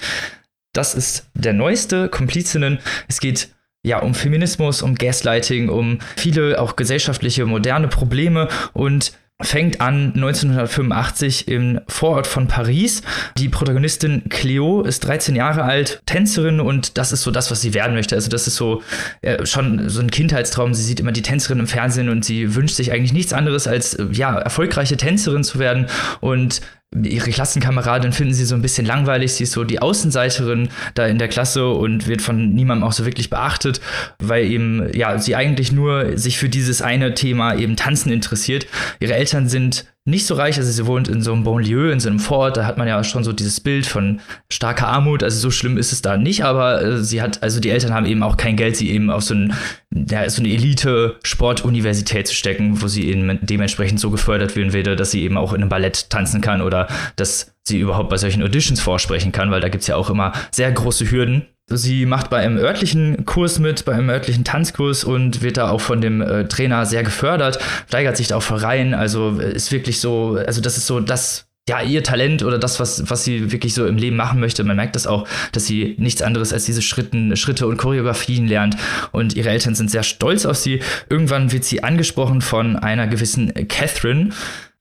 Das ist der neueste Komplizinnen. Es geht ja, um Feminismus, um Gaslighting, um viele auch gesellschaftliche moderne Probleme und fängt an 1985 im Vorort von Paris. Die Protagonistin Cleo ist 13 Jahre alt, Tänzerin und das ist so das, was sie werden möchte. Also das ist so äh, schon so ein Kindheitstraum. Sie sieht immer die Tänzerin im Fernsehen und sie wünscht sich eigentlich nichts anderes als äh, ja erfolgreiche Tänzerin zu werden und ihre Klassenkameradin finden sie so ein bisschen langweilig. Sie ist so die Außenseiterin da in der Klasse und wird von niemandem auch so wirklich beachtet, weil eben, ja, sie eigentlich nur sich für dieses eine Thema eben Tanzen interessiert. Ihre Eltern sind nicht so reich, also sie wohnt in so einem Bonlieu, in so einem Fort, da hat man ja schon so dieses Bild von starker Armut, also so schlimm ist es da nicht, aber äh, sie hat, also die Eltern haben eben auch kein Geld, sie eben auf so, ein, ja, so eine Elite-Sportuniversität zu stecken, wo sie eben dementsprechend so gefördert werden würde, dass sie eben auch in einem Ballett tanzen kann oder dass sie überhaupt bei solchen Auditions vorsprechen kann, weil da gibt es ja auch immer sehr große Hürden. Sie macht bei einem örtlichen Kurs mit, bei einem örtlichen Tanzkurs und wird da auch von dem äh, Trainer sehr gefördert, steigert sich da auch rein. Also äh, ist wirklich so, also das ist so das, ja, ihr Talent oder das, was, was sie wirklich so im Leben machen möchte. Man merkt das auch, dass sie nichts anderes als diese Schritten, Schritte und Choreografien lernt. Und ihre Eltern sind sehr stolz auf sie. Irgendwann wird sie angesprochen von einer gewissen Catherine,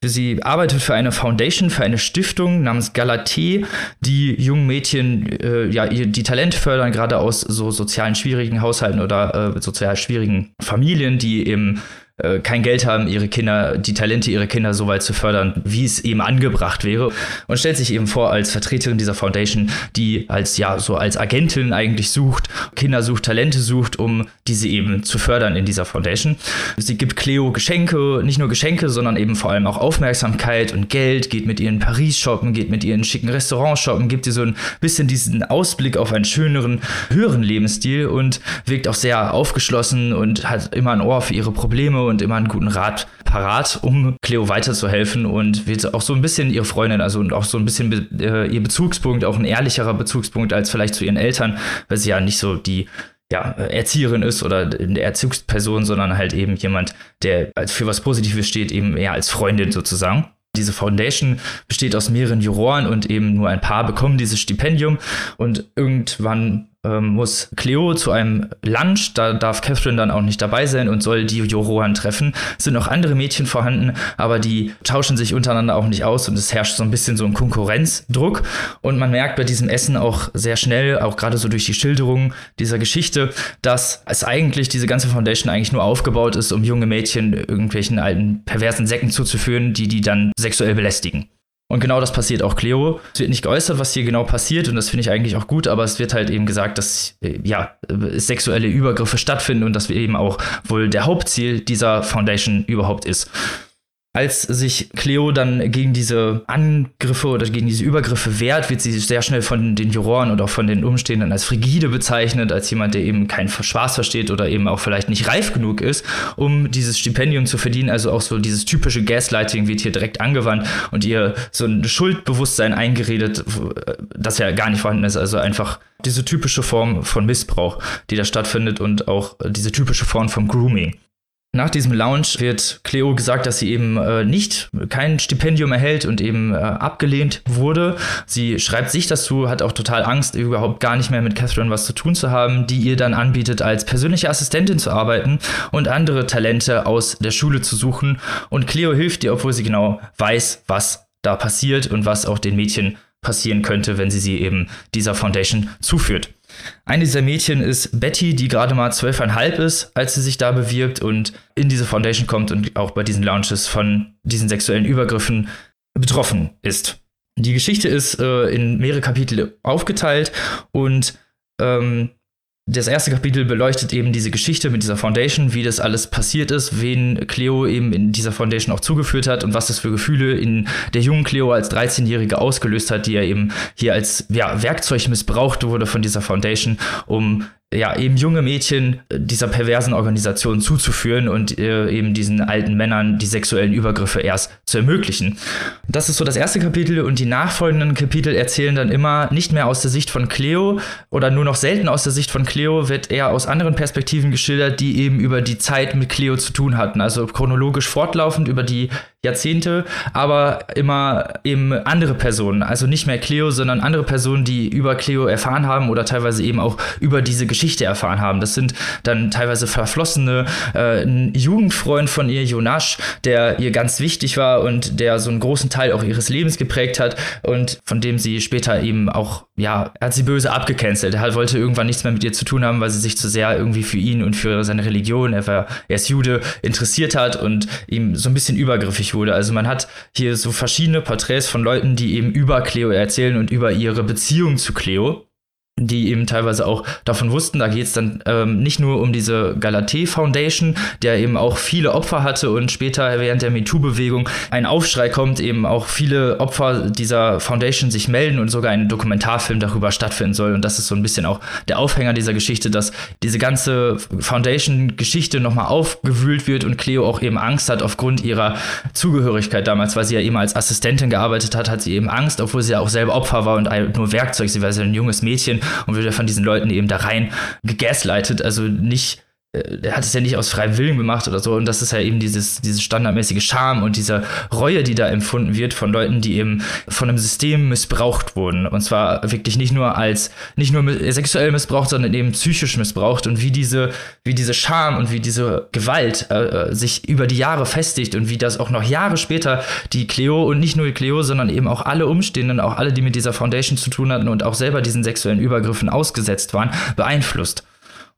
Sie arbeitet für eine Foundation, für eine Stiftung namens Galaté, die jungen Mädchen äh, ja die Talente fördern, gerade aus so sozialen schwierigen Haushalten oder äh, sozial schwierigen Familien, die eben äh, kein Geld haben, ihre Kinder, die Talente ihrer Kinder so weit zu fördern, wie es eben angebracht wäre. Und stellt sich eben vor als Vertreterin dieser Foundation, die als, ja, so als Agentin eigentlich sucht, Kinder sucht, Talente sucht, um diese eben zu fördern in dieser Foundation. Sie gibt Cleo Geschenke, nicht nur Geschenke, sondern eben vor allem auch Aufmerksamkeit und Geld, geht mit ihr in Paris shoppen, geht mit ihr in schicken Restaurants shoppen, gibt ihr so ein bisschen diesen Ausblick auf einen schöneren, höheren Lebensstil und wirkt auch sehr aufgeschlossen und hat immer ein Ohr für ihre Probleme und immer einen guten Rat parat, um Cleo weiterzuhelfen und wird auch so ein bisschen ihre Freundin, also und auch so ein bisschen be äh, ihr Bezugspunkt, auch ein ehrlicherer Bezugspunkt als vielleicht zu ihren Eltern, weil sie ja nicht so die ja, Erzieherin ist oder eine Erziehungsperson, sondern halt eben jemand, der für was Positives steht, eben eher als Freundin sozusagen. Diese Foundation besteht aus mehreren Juroren und eben nur ein paar bekommen dieses Stipendium und irgendwann ähm, muss Cleo zu einem Lunch, da darf Catherine dann auch nicht dabei sein und soll die Juroren treffen. Es sind noch andere Mädchen vorhanden, aber die tauschen sich untereinander auch nicht aus und es herrscht so ein bisschen so ein Konkurrenzdruck. Und man merkt bei diesem Essen auch sehr schnell, auch gerade so durch die Schilderung dieser Geschichte, dass es eigentlich diese ganze Foundation eigentlich nur aufgebaut ist, um junge Mädchen irgendwelchen alten perversen Säcken zuzuführen, die die dann sexuell belästigen. Und genau das passiert auch Cleo. Es wird nicht geäußert, was hier genau passiert, und das finde ich eigentlich auch gut, aber es wird halt eben gesagt, dass äh, ja, sexuelle Übergriffe stattfinden und dass wir eben auch wohl der Hauptziel dieser Foundation überhaupt ist. Als sich Cleo dann gegen diese Angriffe oder gegen diese Übergriffe wehrt, wird sie sehr schnell von den Juroren und auch von den Umstehenden als frigide bezeichnet, als jemand, der eben keinen Spaß versteht oder eben auch vielleicht nicht reif genug ist, um dieses Stipendium zu verdienen. Also auch so dieses typische Gaslighting wird hier direkt angewandt und ihr so ein Schuldbewusstsein eingeredet, das ja gar nicht vorhanden ist. Also einfach diese typische Form von Missbrauch, die da stattfindet und auch diese typische Form von Grooming. Nach diesem Lounge wird Cleo gesagt, dass sie eben äh, nicht kein Stipendium erhält und eben äh, abgelehnt wurde. Sie schreibt sich dazu, hat auch total Angst, überhaupt gar nicht mehr mit Catherine was zu tun zu haben, die ihr dann anbietet, als persönliche Assistentin zu arbeiten und andere Talente aus der Schule zu suchen. Und Cleo hilft ihr, obwohl sie genau weiß, was da passiert und was auch den Mädchen passieren könnte, wenn sie sie eben dieser Foundation zuführt. Eine dieser Mädchen ist Betty, die gerade mal zwölfeinhalb ist, als sie sich da bewirbt und in diese Foundation kommt und auch bei diesen Launches von diesen sexuellen Übergriffen betroffen ist. Die Geschichte ist äh, in mehrere Kapitel aufgeteilt und ähm, das erste Kapitel beleuchtet eben diese Geschichte mit dieser Foundation, wie das alles passiert ist, wen Cleo eben in dieser Foundation auch zugeführt hat und was das für Gefühle in der jungen Cleo als 13-Jährige ausgelöst hat, die ja eben hier als ja, Werkzeug missbraucht wurde von dieser Foundation, um ja, eben junge Mädchen äh, dieser perversen Organisation zuzuführen und äh, eben diesen alten Männern die sexuellen Übergriffe erst zu ermöglichen. Das ist so das erste Kapitel und die nachfolgenden Kapitel erzählen dann immer nicht mehr aus der Sicht von Cleo oder nur noch selten aus der Sicht von Cleo, wird eher aus anderen Perspektiven geschildert, die eben über die Zeit mit Cleo zu tun hatten. Also chronologisch fortlaufend über die Jahrzehnte, aber immer eben andere Personen. Also nicht mehr Cleo, sondern andere Personen, die über Cleo erfahren haben oder teilweise eben auch über diese Geschichte erfahren haben. Das sind dann teilweise Verflossene, äh, ein Jugendfreund von ihr, Jonasch, der ihr ganz wichtig war und der so einen großen Teil auch ihres Lebens geprägt hat und von dem sie später eben auch, ja, hat sie böse abgecancelt. Er wollte irgendwann nichts mehr mit ihr zu tun haben, weil sie sich zu sehr irgendwie für ihn und für seine Religion, er war, er ist Jude, interessiert hat und ihm so ein bisschen übergriffig wurde. Also man hat hier so verschiedene Porträts von Leuten, die eben über Cleo erzählen und über ihre Beziehung zu Cleo die eben teilweise auch davon wussten. Da geht es dann ähm, nicht nur um diese Galatee Foundation, der eben auch viele Opfer hatte und später während der MeToo-Bewegung ein Aufschrei kommt, eben auch viele Opfer dieser Foundation sich melden und sogar ein Dokumentarfilm darüber stattfinden soll. Und das ist so ein bisschen auch der Aufhänger dieser Geschichte, dass diese ganze Foundation-Geschichte nochmal aufgewühlt wird und Cleo auch eben Angst hat aufgrund ihrer Zugehörigkeit damals, weil sie ja eben als Assistentin gearbeitet hat, hat sie eben Angst, obwohl sie ja auch selber Opfer war und nur Werkzeug. Sie war ja ein junges Mädchen und wird ja von diesen Leuten eben da rein gegaslightet, also nicht er hat es ja nicht aus freiem Willen gemacht oder so. Und das ist ja eben dieses, dieses standardmäßige Scham und diese Reue, die da empfunden wird von Leuten, die eben von einem System missbraucht wurden. Und zwar wirklich nicht nur als, nicht nur sexuell missbraucht, sondern eben psychisch missbraucht. Und wie diese, wie diese Scham und wie diese Gewalt äh, äh sich über die Jahre festigt und wie das auch noch Jahre später die Cleo und nicht nur die Cleo, sondern eben auch alle Umstehenden, auch alle, die mit dieser Foundation zu tun hatten und auch selber diesen sexuellen Übergriffen ausgesetzt waren, beeinflusst.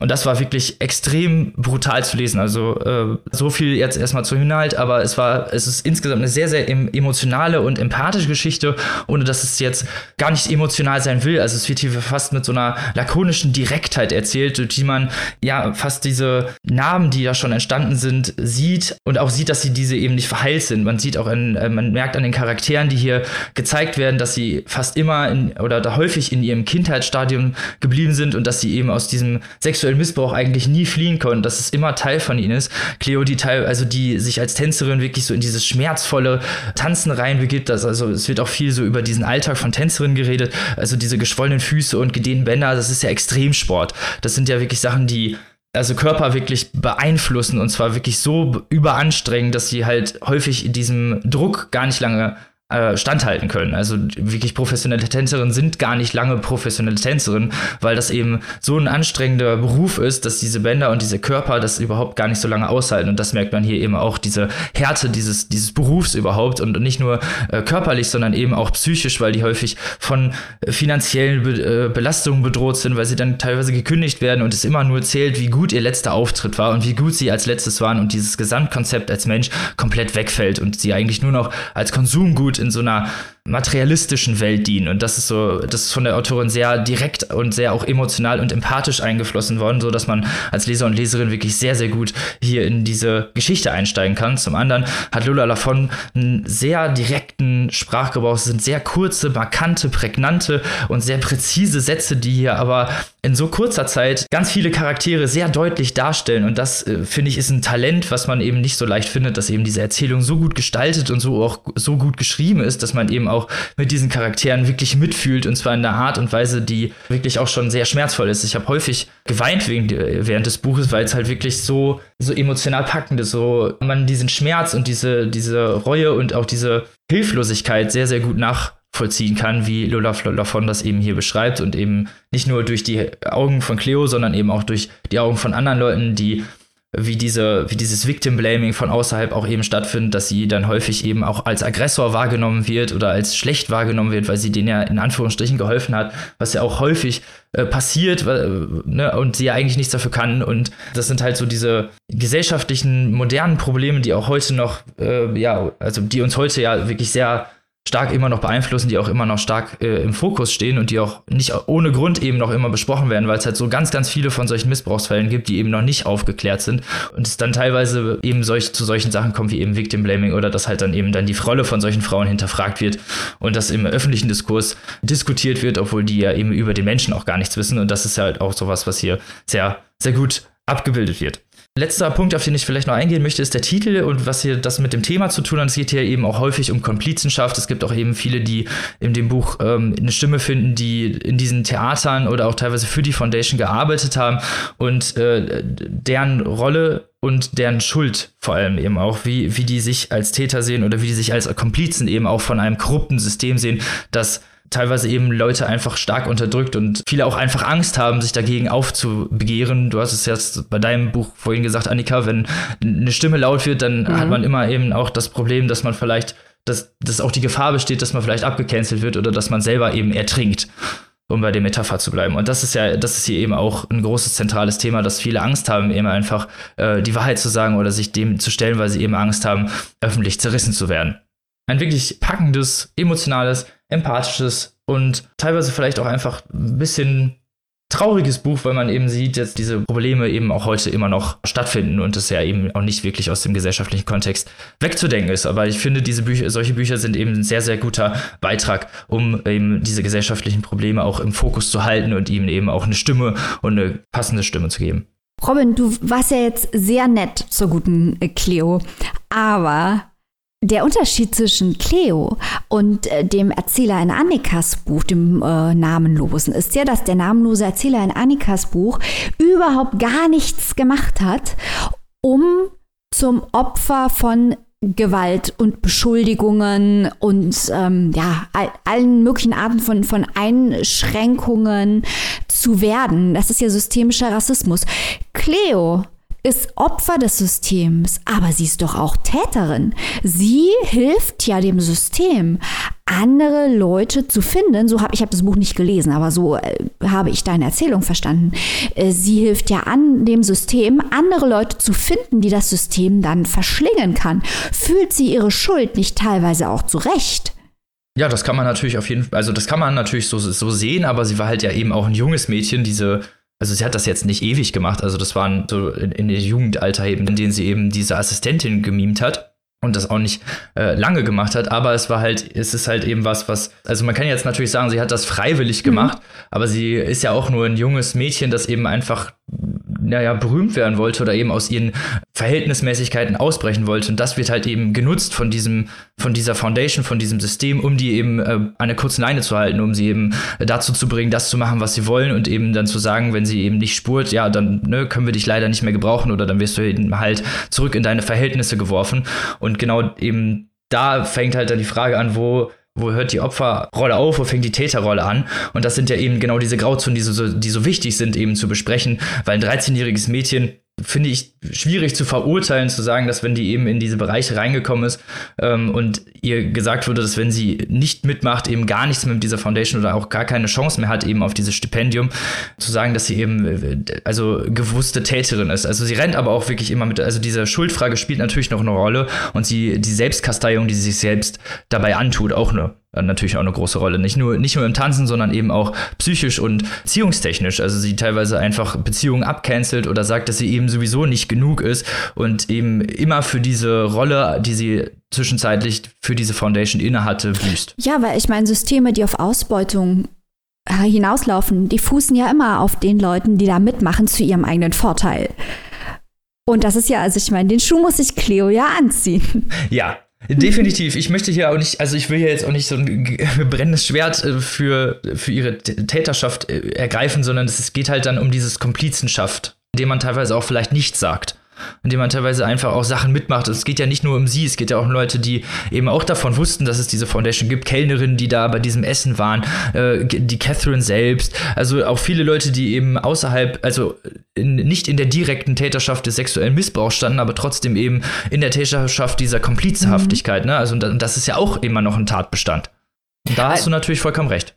Und das war wirklich extrem brutal zu lesen. Also äh, so viel jetzt erstmal zu Inhalt, aber es war, es ist insgesamt eine sehr, sehr emotionale und empathische Geschichte, ohne dass es jetzt gar nicht emotional sein will. Also es wird hier fast mit so einer lakonischen Direktheit erzählt, durch die man ja fast diese Narben, die da schon entstanden sind, sieht und auch sieht, dass sie diese eben nicht verheilt sind. Man sieht auch, in, äh, man merkt an den Charakteren, die hier gezeigt werden, dass sie fast immer in, oder da häufig in ihrem Kindheitsstadium geblieben sind und dass sie eben aus diesem sexuellen sexuellen Missbrauch eigentlich nie fliehen konnten, dass es immer Teil von ihnen ist. Cleo, die Teil, also die sich als Tänzerin wirklich so in dieses schmerzvolle Tanzen reinbegibt, das, also es wird auch viel so über diesen Alltag von Tänzerinnen geredet, also diese geschwollenen Füße und gedehnten Bänder, das ist ja Extremsport. Das sind ja wirklich Sachen, die also Körper wirklich beeinflussen und zwar wirklich so überanstrengend, dass sie halt häufig in diesem Druck gar nicht lange standhalten können. Also wirklich professionelle Tänzerinnen sind gar nicht lange professionelle Tänzerinnen, weil das eben so ein anstrengender Beruf ist, dass diese Bänder und diese Körper das überhaupt gar nicht so lange aushalten. Und das merkt man hier eben auch, diese Härte dieses, dieses Berufs überhaupt und nicht nur äh, körperlich, sondern eben auch psychisch, weil die häufig von finanziellen Be äh, Belastungen bedroht sind, weil sie dann teilweise gekündigt werden und es immer nur zählt, wie gut ihr letzter Auftritt war und wie gut sie als letztes waren und dieses Gesamtkonzept als Mensch komplett wegfällt und sie eigentlich nur noch als Konsumgut in so einer materialistischen Welt dienen. Und das ist so, das ist von der Autorin sehr direkt und sehr auch emotional und empathisch eingeflossen worden, so dass man als Leser und Leserin wirklich sehr, sehr gut hier in diese Geschichte einsteigen kann. Zum anderen hat Lola Lafon einen sehr direkten Sprachgebrauch. Es sind sehr kurze, markante, prägnante und sehr präzise Sätze, die hier aber in so kurzer Zeit ganz viele Charaktere sehr deutlich darstellen. Und das, äh, finde ich, ist ein Talent, was man eben nicht so leicht findet, dass eben diese Erzählung so gut gestaltet und so auch so gut geschrieben ist, dass man eben auch auch mit diesen Charakteren wirklich mitfühlt und zwar in einer Art und Weise, die wirklich auch schon sehr schmerzvoll ist. Ich habe häufig geweint wegen, während des Buches, weil es halt wirklich so, so emotional packend ist, so man diesen Schmerz und diese, diese Reue und auch diese Hilflosigkeit sehr, sehr gut nachvollziehen kann, wie Lola Lafon das eben hier beschreibt und eben nicht nur durch die Augen von Cleo, sondern eben auch durch die Augen von anderen Leuten, die wie, diese, wie dieses Victim-Blaming von außerhalb auch eben stattfindet, dass sie dann häufig eben auch als Aggressor wahrgenommen wird oder als schlecht wahrgenommen wird, weil sie denen ja in Anführungsstrichen geholfen hat, was ja auch häufig äh, passiert weil, ne, und sie ja eigentlich nichts dafür kann. Und das sind halt so diese gesellschaftlichen, modernen Probleme, die auch heute noch, äh, ja, also die uns heute ja wirklich sehr stark immer noch beeinflussen, die auch immer noch stark äh, im Fokus stehen und die auch nicht ohne Grund eben noch immer besprochen werden, weil es halt so ganz, ganz viele von solchen Missbrauchsfällen gibt, die eben noch nicht aufgeklärt sind und es dann teilweise eben solch, zu solchen Sachen kommt wie eben Victim Blaming oder dass halt dann eben dann die Rolle von solchen Frauen hinterfragt wird und das im öffentlichen Diskurs diskutiert wird, obwohl die ja eben über den Menschen auch gar nichts wissen und das ist halt auch sowas, was hier sehr, sehr gut abgebildet wird. Letzter Punkt, auf den ich vielleicht noch eingehen möchte, ist der Titel und was hier das mit dem Thema zu tun hat. Es geht hier eben auch häufig um Komplizenschaft. Es gibt auch eben viele, die in dem Buch ähm, eine Stimme finden, die in diesen Theatern oder auch teilweise für die Foundation gearbeitet haben und äh, deren Rolle und deren Schuld vor allem eben auch, wie, wie die sich als Täter sehen oder wie die sich als Komplizen eben auch von einem korrupten System sehen, das teilweise eben Leute einfach stark unterdrückt und viele auch einfach Angst haben, sich dagegen aufzubegehren. Du hast es jetzt bei deinem Buch vorhin gesagt, Annika, wenn eine Stimme laut wird, dann mhm. hat man immer eben auch das Problem, dass man vielleicht, dass, dass auch die Gefahr besteht, dass man vielleicht abgecancelt wird oder dass man selber eben ertrinkt um bei der Metapher zu bleiben. Und das ist ja, das ist hier eben auch ein großes zentrales Thema, dass viele Angst haben, eben einfach äh, die Wahrheit zu sagen oder sich dem zu stellen, weil sie eben Angst haben, öffentlich zerrissen zu werden. Ein wirklich packendes, emotionales, empathisches und teilweise vielleicht auch einfach ein bisschen trauriges Buch, weil man eben sieht, dass diese Probleme eben auch heute immer noch stattfinden und es ja eben auch nicht wirklich aus dem gesellschaftlichen Kontext wegzudenken ist. Aber ich finde, diese Bücher, solche Bücher sind eben ein sehr, sehr guter Beitrag, um eben diese gesellschaftlichen Probleme auch im Fokus zu halten und ihnen eben auch eine Stimme und eine passende Stimme zu geben. Robin, du warst ja jetzt sehr nett zur guten Cleo, aber der Unterschied zwischen Cleo und äh, dem Erzähler in Annikas Buch, dem äh, Namenlosen, ist ja, dass der namenlose Erzähler in Annikas Buch überhaupt gar nichts gemacht hat, um zum Opfer von Gewalt und Beschuldigungen und ähm, ja, all, allen möglichen Arten von, von Einschränkungen zu werden. Das ist ja systemischer Rassismus. Cleo ist Opfer des Systems, aber sie ist doch auch Täterin. Sie hilft ja dem System, andere Leute zu finden. So habe ich habe das Buch nicht gelesen, aber so äh, habe ich deine Erzählung verstanden. Äh, sie hilft ja an dem System, andere Leute zu finden, die das System dann verschlingen kann. Fühlt sie ihre Schuld nicht teilweise auch zurecht? Ja, das kann man natürlich auf jeden Fall, also das kann man natürlich so, so sehen, aber sie war halt ja eben auch ein junges Mädchen, diese also sie hat das jetzt nicht ewig gemacht, also das waren so in, in der Jugendalter eben, in denen sie eben diese Assistentin gemimt hat und das auch nicht äh, lange gemacht hat, aber es war halt, es ist halt eben was, was, also man kann jetzt natürlich sagen, sie hat das freiwillig mhm. gemacht, mhm. aber sie ist ja auch nur ein junges Mädchen, das eben einfach naja, berühmt werden wollte oder eben aus ihren Verhältnismäßigkeiten ausbrechen wollte. Und das wird halt eben genutzt von diesem, von dieser Foundation, von diesem System, um die eben äh, eine kurze Leine zu halten, um sie eben dazu zu bringen, das zu machen, was sie wollen und eben dann zu sagen, wenn sie eben nicht spurt, ja, dann ne, können wir dich leider nicht mehr gebrauchen oder dann wirst du eben halt zurück in deine Verhältnisse geworfen. Und genau eben da fängt halt dann die Frage an, wo wo hört die Opferrolle auf, wo fängt die Täterrolle an? Und das sind ja eben genau diese Grauzonen, die so, die so wichtig sind, eben zu besprechen, weil ein 13-jähriges Mädchen finde ich schwierig zu verurteilen, zu sagen, dass wenn die eben in diese Bereiche reingekommen ist ähm, und ihr gesagt wurde, dass wenn sie nicht mitmacht, eben gar nichts mehr mit dieser Foundation oder auch gar keine Chance mehr hat, eben auf dieses Stipendium, zu sagen, dass sie eben äh, also gewusste Täterin ist. Also sie rennt aber auch wirklich immer mit, also diese Schuldfrage spielt natürlich noch eine Rolle und sie, die Selbstkasteiung, die sie sich selbst dabei antut, auch eine natürlich auch eine große Rolle. Nicht nur, nicht nur im Tanzen, sondern eben auch psychisch und beziehungstechnisch. Also sie teilweise einfach Beziehungen abcancelt oder sagt, dass sie eben sowieso nicht genug ist und eben immer für diese Rolle, die sie zwischenzeitlich für diese Foundation innehatte, büßt. Ja, weil ich meine, Systeme, die auf Ausbeutung äh, hinauslaufen, die fußen ja immer auf den Leuten, die da mitmachen, zu ihrem eigenen Vorteil. Und das ist ja, also ich meine, den Schuh muss sich Cleo ja anziehen. Ja, Definitiv. Ich möchte hier auch nicht, also ich will hier jetzt auch nicht so ein <laughs> brennendes Schwert äh, für, für ihre Täterschaft äh, ergreifen, sondern es geht halt dann um dieses Komplizenschaft, indem man teilweise auch vielleicht nichts sagt indem man teilweise einfach auch Sachen mitmacht. Es geht ja nicht nur um sie, es geht ja auch um Leute, die eben auch davon wussten, dass es diese Foundation gibt, Kellnerinnen, die da bei diesem Essen waren, äh, die Catherine selbst, also auch viele Leute, die eben außerhalb, also in, nicht in der direkten Täterschaft des sexuellen Missbrauchs standen, aber trotzdem eben in der Täterschaft dieser Komplizenhaftigkeit. Mhm. Ne? Also das ist ja auch immer noch ein Tatbestand. Und da hast du natürlich vollkommen recht.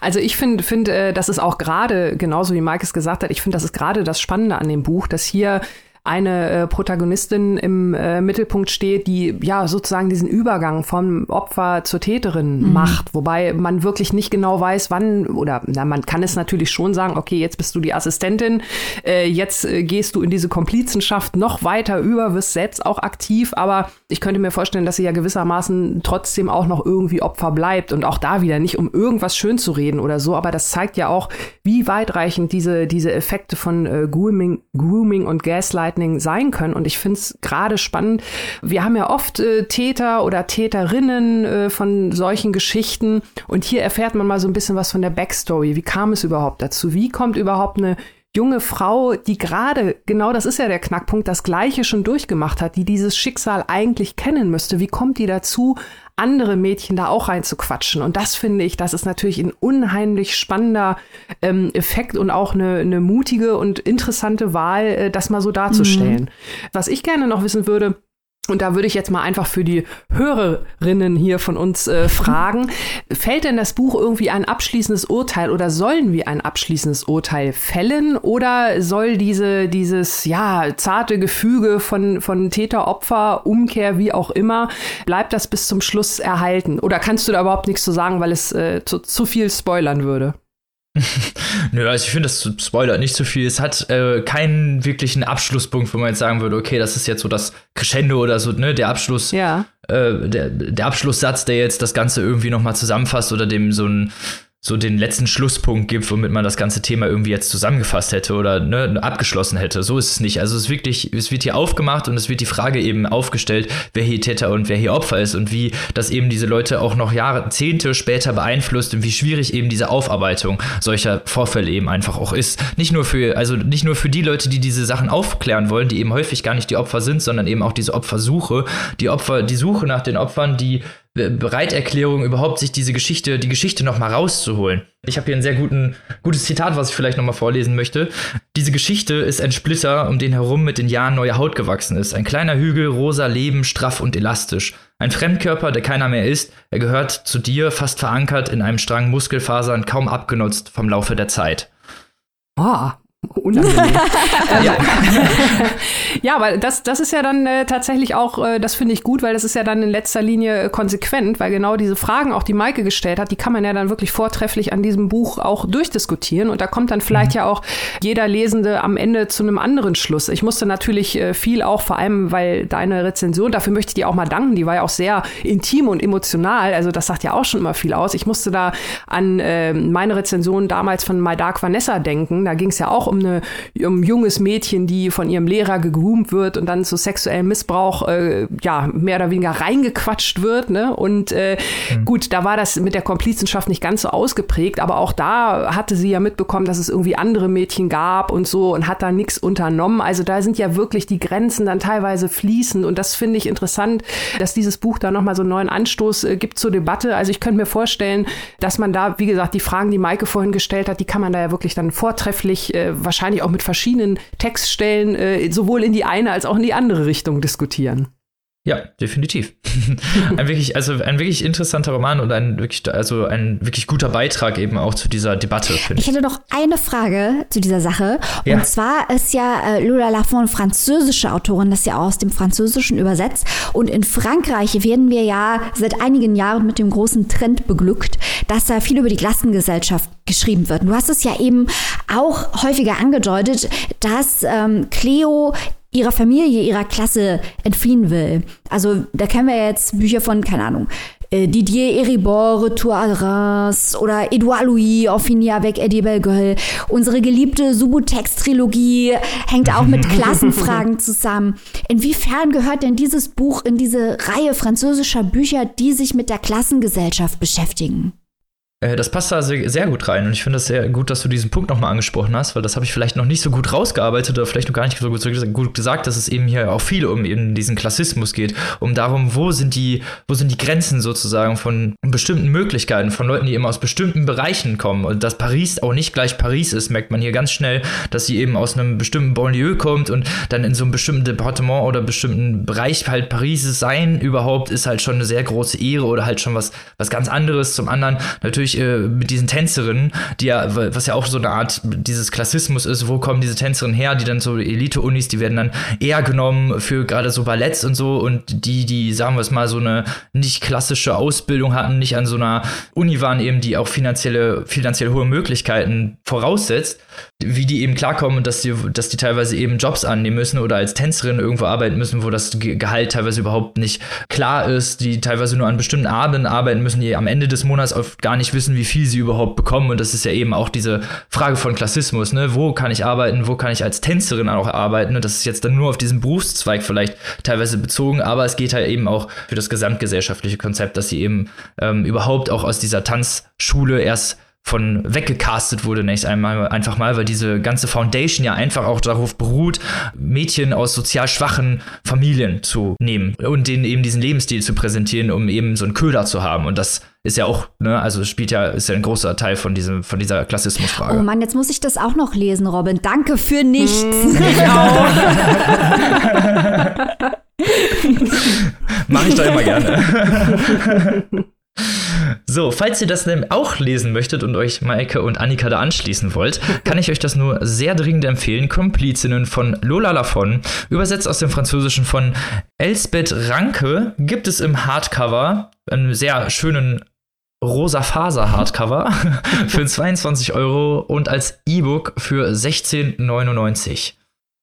Also ich finde, find, äh, das ist auch gerade, genauso wie Marcus gesagt hat, ich finde, das ist gerade das Spannende an dem Buch, dass hier eine äh, Protagonistin im äh, Mittelpunkt steht, die ja sozusagen diesen Übergang vom Opfer zur Täterin mhm. macht, wobei man wirklich nicht genau weiß, wann oder na, man kann es natürlich schon sagen, okay, jetzt bist du die Assistentin, äh, jetzt äh, gehst du in diese Komplizenschaft noch weiter über, wirst selbst auch aktiv, aber ich könnte mir vorstellen, dass sie ja gewissermaßen trotzdem auch noch irgendwie Opfer bleibt und auch da wieder nicht um irgendwas schön zu reden oder so, aber das zeigt ja auch, wie weitreichend diese diese Effekte von äh, Grooming, Grooming und Gaslighting sein können. Und ich finde es gerade spannend. Wir haben ja oft äh, Täter oder Täterinnen äh, von solchen Geschichten. Und hier erfährt man mal so ein bisschen was von der Backstory. Wie kam es überhaupt dazu? Wie kommt überhaupt eine junge Frau, die gerade, genau das ist ja der Knackpunkt, das Gleiche schon durchgemacht hat, die dieses Schicksal eigentlich kennen müsste. Wie kommt die dazu, andere Mädchen da auch reinzuquatschen? Und das finde ich, das ist natürlich ein unheimlich spannender ähm, Effekt und auch eine, eine mutige und interessante Wahl, äh, das mal so darzustellen. Mhm. Was ich gerne noch wissen würde, und da würde ich jetzt mal einfach für die Hörerinnen hier von uns äh, <laughs> fragen, fällt denn das Buch irgendwie ein abschließendes Urteil oder sollen wir ein abschließendes Urteil fällen oder soll diese, dieses, ja, zarte Gefüge von, von Täter, Opfer, Umkehr, wie auch immer, bleibt das bis zum Schluss erhalten? Oder kannst du da überhaupt nichts zu sagen, weil es äh, zu, zu viel spoilern würde? <laughs> Nö, also ich finde, das spoilert nicht zu so viel. Es hat äh, keinen wirklichen Abschlusspunkt, wo man jetzt sagen würde, okay, das ist jetzt so das Crescendo oder so, ne, der Abschluss, ja. äh, der, der Abschlusssatz, der jetzt das Ganze irgendwie nochmal zusammenfasst oder dem so ein so den letzten Schlusspunkt gibt, womit man das ganze Thema irgendwie jetzt zusammengefasst hätte oder ne, abgeschlossen hätte. So ist es nicht. Also es ist wirklich, es wird hier aufgemacht und es wird die Frage eben aufgestellt, wer hier Täter und wer hier Opfer ist und wie das eben diese Leute auch noch Jahrzehnte später beeinflusst und wie schwierig eben diese Aufarbeitung solcher Vorfälle eben einfach auch ist. Nicht nur für, also nicht nur für die Leute, die diese Sachen aufklären wollen, die eben häufig gar nicht die Opfer sind, sondern eben auch diese Opfersuche, die Opfer, die Suche nach den Opfern, die Bereiterklärung, überhaupt sich diese Geschichte, die Geschichte nochmal rauszuholen. Ich habe hier ein sehr guten, gutes Zitat, was ich vielleicht nochmal vorlesen möchte. Diese Geschichte ist ein Splitter, um den herum mit den Jahren neue Haut gewachsen ist. Ein kleiner Hügel, rosa Leben, straff und elastisch. Ein Fremdkörper, der keiner mehr ist. Er gehört zu dir, fast verankert in einem Strang Muskelfasern, kaum abgenutzt vom Laufe der Zeit. Oh, unangenehm. <laughs> ja. <laughs> ja, aber das, das ist ja dann äh, tatsächlich auch, äh, das finde ich gut, weil das ist ja dann in letzter Linie äh, konsequent, weil genau diese Fragen, auch die Maike gestellt hat, die kann man ja dann wirklich vortrefflich an diesem Buch auch durchdiskutieren. Und da kommt dann vielleicht mhm. ja auch jeder Lesende am Ende zu einem anderen Schluss. Ich musste natürlich äh, viel auch, vor allem, weil deine Rezension, dafür möchte ich dir auch mal danken, die war ja auch sehr intim und emotional. Also das sagt ja auch schon immer viel aus. Ich musste da an äh, meine Rezension damals von My Dark Vanessa denken. Da ging es ja auch um eine, um ein junges Mädchen, die von ihrem Lehrer gegroomt wird und dann zu sexuellem Missbrauch äh, ja mehr oder weniger reingequatscht wird. Ne? Und äh, mhm. gut, da war das mit der Komplizenschaft nicht ganz so ausgeprägt, aber auch da hatte sie ja mitbekommen, dass es irgendwie andere Mädchen gab und so und hat da nichts unternommen. Also da sind ja wirklich die Grenzen dann teilweise fließend und das finde ich interessant, dass dieses Buch da nochmal so einen neuen Anstoß äh, gibt zur Debatte. Also ich könnte mir vorstellen, dass man da, wie gesagt, die Fragen, die Maike vorhin gestellt hat, die kann man da ja wirklich dann vortrefflich äh, wahrscheinlich auch mit verschiedenen Textstellen äh, sowohl in die eine als auch in die andere Richtung diskutieren. Ja, definitiv. <laughs> ein wirklich, also ein wirklich interessanter Roman und ein wirklich, also ein wirklich guter Beitrag eben auch zu dieser Debatte, finde ich. Ich hätte noch eine Frage zu dieser Sache. Ja. Und zwar ist ja äh, Lola Lafont französische Autorin, das ist ja auch aus dem Französischen übersetzt. Und in Frankreich werden wir ja seit einigen Jahren mit dem großen Trend beglückt, dass da viel über die Klassengesellschaft geschrieben wird. Du hast es ja eben auch häufiger angedeutet, dass ähm, Cleo ihrer Familie, ihrer Klasse entfliehen will. Also da kennen wir jetzt Bücher von, keine Ahnung, äh, Didier Eribor, Retour à Reims oder Edouard Louis, Offini avec Eddie Belgueul. Unsere geliebte Subutex-Trilogie hängt auch mit <laughs> Klassenfragen zusammen. Inwiefern gehört denn dieses Buch in diese Reihe französischer Bücher, die sich mit der Klassengesellschaft beschäftigen? Äh, das passt da sehr, sehr, gut rein und ich finde es sehr gut, dass du diesen Punkt nochmal angesprochen hast, weil das habe ich vielleicht noch nicht so gut rausgearbeitet oder vielleicht noch gar nicht so gut, gesagt, dass es eben hier auch viel um eben diesen Klassismus geht, um darum, wo sind die, wo sind die Grenzen sozusagen von bestimmten Möglichkeiten, von Leuten, die eben aus bestimmten Bereichen kommen und dass Paris auch nicht gleich Paris ist, merkt man hier ganz schnell, dass sie eben aus einem bestimmten Banlieue kommt und dann in so einem bestimmten Departement oder bestimmten Bereich halt Paris sein überhaupt ist halt schon eine sehr große Ehre oder halt schon was, was ganz anderes. Zum anderen natürlich äh, mit diesen Tänzerinnen, die ja, was ja auch so eine Art dieses Klassismus ist, wo kommen diese Tänzerinnen her, die dann so Elite-Unis, die werden dann eher genommen für gerade so Balletts und so und die, die, sagen wir es mal, so eine nicht klassische Ausbildung hatten, nicht an so einer Uni waren eben, die auch finanzielle, finanziell hohe Möglichkeiten voraussetzt, wie die eben klarkommen und dass die, dass die teilweise eben Jobs annehmen müssen oder als Tänzerin irgendwo arbeiten müssen, wo das Gehalt teilweise überhaupt nicht klar ist, die teilweise nur an bestimmten Abenden arbeiten müssen, die am Ende des Monats oft gar nicht wissen, wie viel sie überhaupt bekommen. Und das ist ja eben auch diese Frage von Klassismus, ne? Wo kann ich arbeiten, wo kann ich als Tänzerin auch arbeiten? Und das ist jetzt dann nur auf diesen Berufszweig vielleicht teilweise bezogen, aber es geht halt eben auch für das gesamtgesellschaftliche Konzept, dass sie eben ähm, überhaupt auch aus dieser Tanzschule erst von weggecastet wurde, nächst einmal einfach mal, weil diese ganze Foundation ja einfach auch darauf beruht, Mädchen aus sozial schwachen Familien zu nehmen und denen eben diesen Lebensstil zu präsentieren, um eben so einen Köder zu haben. Und das ist ja auch, ne, also spielt ja, ist ja ein großer Teil von diesem, von dieser Klassismusfrage. Oh Mann, jetzt muss ich das auch noch lesen, Robin. Danke für nichts. Mm, ich auch. Mach ich doch immer gerne. <laughs> So, falls ihr das auch lesen möchtet und euch Maike und Annika da anschließen wollt, <laughs> kann ich euch das nur sehr dringend empfehlen. Komplizinnen von Lola Lafon, übersetzt aus dem Französischen von Elsbeth Ranke, gibt es im Hardcover, einem sehr schönen rosa Faser Hardcover <laughs> für 22 Euro und als E-Book für 16,99.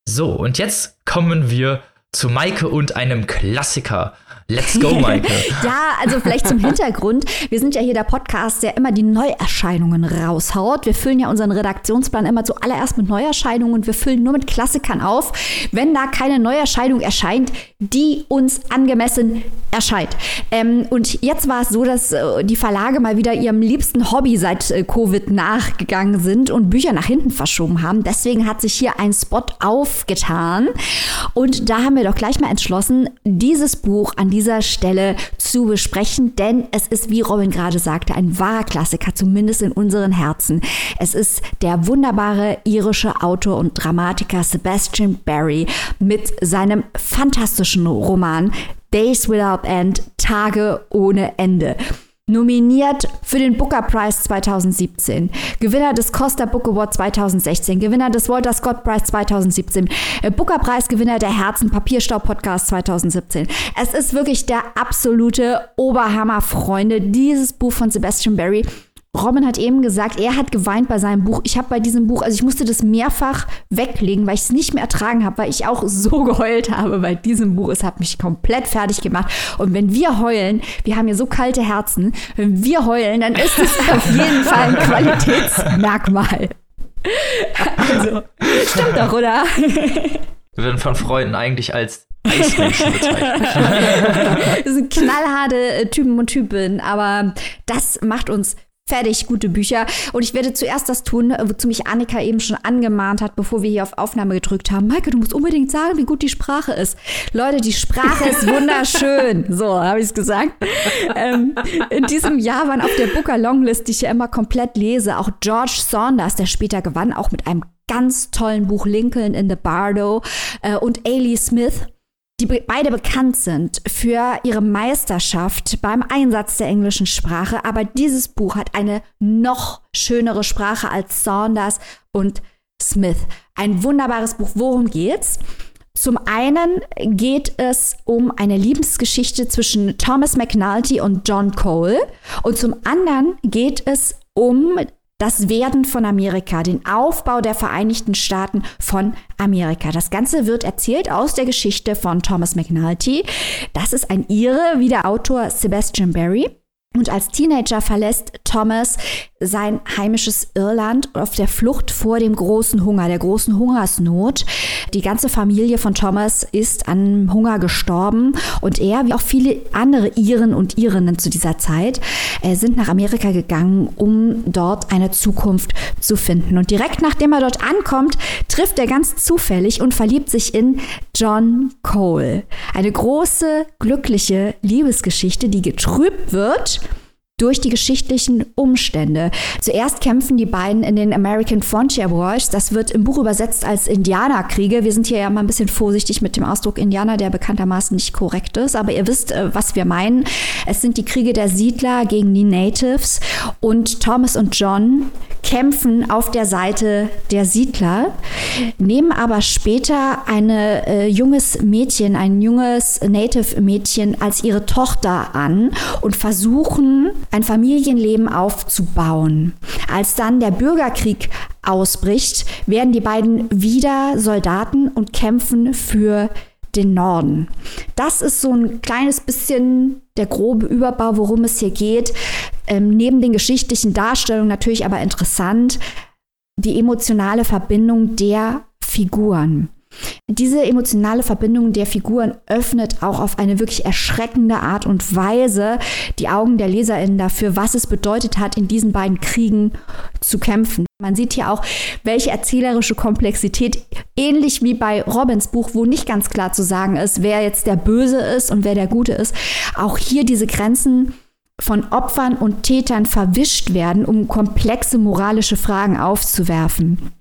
So, und jetzt kommen wir zu Maike und einem Klassiker. Let's go, <laughs> Maike. ja, also vielleicht zum Hintergrund. Wir sind ja hier der Podcast, der immer die Neuerscheinungen raushaut. Wir füllen ja unseren Redaktionsplan immer zuallererst mit Neuerscheinungen und wir füllen nur mit Klassikern auf, wenn da keine Neuerscheinung erscheint, die uns angemessen erscheint. Ähm, und jetzt war es so, dass äh, die Verlage mal wieder ihrem liebsten Hobby seit äh, Covid nachgegangen sind und Bücher nach hinten verschoben haben. Deswegen hat sich hier ein Spot aufgetan. Und da haben wir doch gleich mal entschlossen, dieses Buch an dieser Stelle zu besprechen, denn es ist, wie Robin gerade sagte, ein wahrer Klassiker, zumindest in unseren Herzen. Es ist der wunderbare irische Autor und Dramatiker Sebastian Barry mit seinem fantastischen Roman Days Without End, Tage ohne Ende nominiert für den Booker Prize 2017, Gewinner des Costa Book Award 2016, Gewinner des Walter Scott Prize 2017, äh, Booker Preis Gewinner der Herzen Papierstaub Podcast 2017. Es ist wirklich der absolute Oberhammer, Freunde. Dieses Buch von Sebastian Barry Robin hat eben gesagt, er hat geweint bei seinem Buch. Ich habe bei diesem Buch, also ich musste das mehrfach weglegen, weil ich es nicht mehr ertragen habe, weil ich auch so <laughs> geheult habe bei diesem Buch. Es hat mich komplett fertig gemacht. Und wenn wir heulen, wir haben ja so kalte Herzen, wenn wir heulen, dann ist es <laughs> auf jeden Fall ein Qualitätsmerkmal. <laughs> Also, stimmt doch, oder? Wir werden von Freunden eigentlich als Eismenschen bezeichnet. das sind knallharte Typen und Typen, aber das macht uns fertig gute Bücher. Und ich werde zuerst das tun, wozu mich Annika eben schon angemahnt hat, bevor wir hier auf Aufnahme gedrückt haben. Maike, du musst unbedingt sagen, wie gut die Sprache ist. Leute, die Sprache ist wunderschön. <laughs> So, habe ich es gesagt. Ähm, in diesem Jahr waren auf der Booker Longlist, die ich ja immer komplett lese, auch George Saunders, der später gewann, auch mit einem ganz tollen Buch Lincoln in the Bardo äh, und Ailey Smith die beide bekannt sind für ihre Meisterschaft beim Einsatz der englischen Sprache. Aber dieses Buch hat eine noch schönere Sprache als Saunders und Smith. Ein wunderbares Buch. Worum geht's? Zum einen geht es um eine Liebesgeschichte zwischen Thomas McNulty und John Cole und zum anderen geht es um das Werden von Amerika, den Aufbau der Vereinigten Staaten von Amerika. Das Ganze wird erzählt aus der Geschichte von Thomas McNulty. Das ist ein Ire, wie der Autor Sebastian Barry. Und als Teenager verlässt Thomas sein heimisches Irland auf der Flucht vor dem großen Hunger, der großen Hungersnot. Die ganze Familie von Thomas ist an Hunger gestorben und er, wie auch viele andere Iren und Irinnen zu dieser Zeit, äh, sind nach Amerika gegangen, um dort eine Zukunft zu finden. Und direkt nachdem er dort ankommt, trifft er ganz zufällig und verliebt sich in John Cole. Eine große, glückliche Liebesgeschichte, die getrübt wird durch die geschichtlichen Umstände. Zuerst kämpfen die beiden in den American Frontier Wars. Das wird im Buch übersetzt als Indianerkriege. Wir sind hier ja mal ein bisschen vorsichtig mit dem Ausdruck Indianer, der bekanntermaßen nicht korrekt ist. Aber ihr wisst, äh, was wir meinen. Es sind die Kriege der Siedler gegen die Natives. Und Thomas und John kämpfen auf der Seite der Siedler, nehmen aber später ein äh, junges Mädchen, ein junges Native-Mädchen als ihre Tochter an und versuchen, ein Familienleben aufzubauen. Als dann der Bürgerkrieg ausbricht, werden die beiden wieder Soldaten und kämpfen für den Norden. Das ist so ein kleines bisschen der grobe Überbau, worum es hier geht. Ähm, neben den geschichtlichen Darstellungen natürlich aber interessant, die emotionale Verbindung der Figuren. Diese emotionale Verbindung der Figuren öffnet auch auf eine wirklich erschreckende Art und Weise die Augen der Leserinnen dafür, was es bedeutet hat, in diesen beiden Kriegen zu kämpfen. Man sieht hier auch, welche erzählerische Komplexität, ähnlich wie bei Robins Buch, wo nicht ganz klar zu sagen ist, wer jetzt der Böse ist und wer der Gute ist, auch hier diese Grenzen von Opfern und Tätern verwischt werden, um komplexe moralische Fragen aufzuwerfen.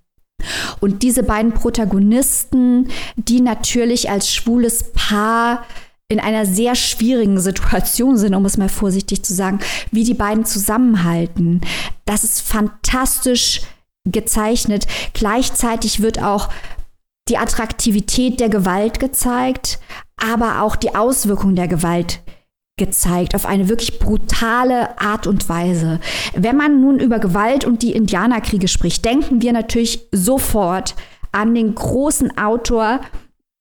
Und diese beiden Protagonisten, die natürlich als schwules Paar in einer sehr schwierigen Situation sind, um es mal vorsichtig zu sagen, wie die beiden zusammenhalten. Das ist fantastisch gezeichnet. Gleichzeitig wird auch die Attraktivität der Gewalt gezeigt, aber auch die Auswirkung der Gewalt gezeigt auf eine wirklich brutale Art und Weise. Wenn man nun über Gewalt und die Indianerkriege spricht, denken wir natürlich sofort an den großen Autor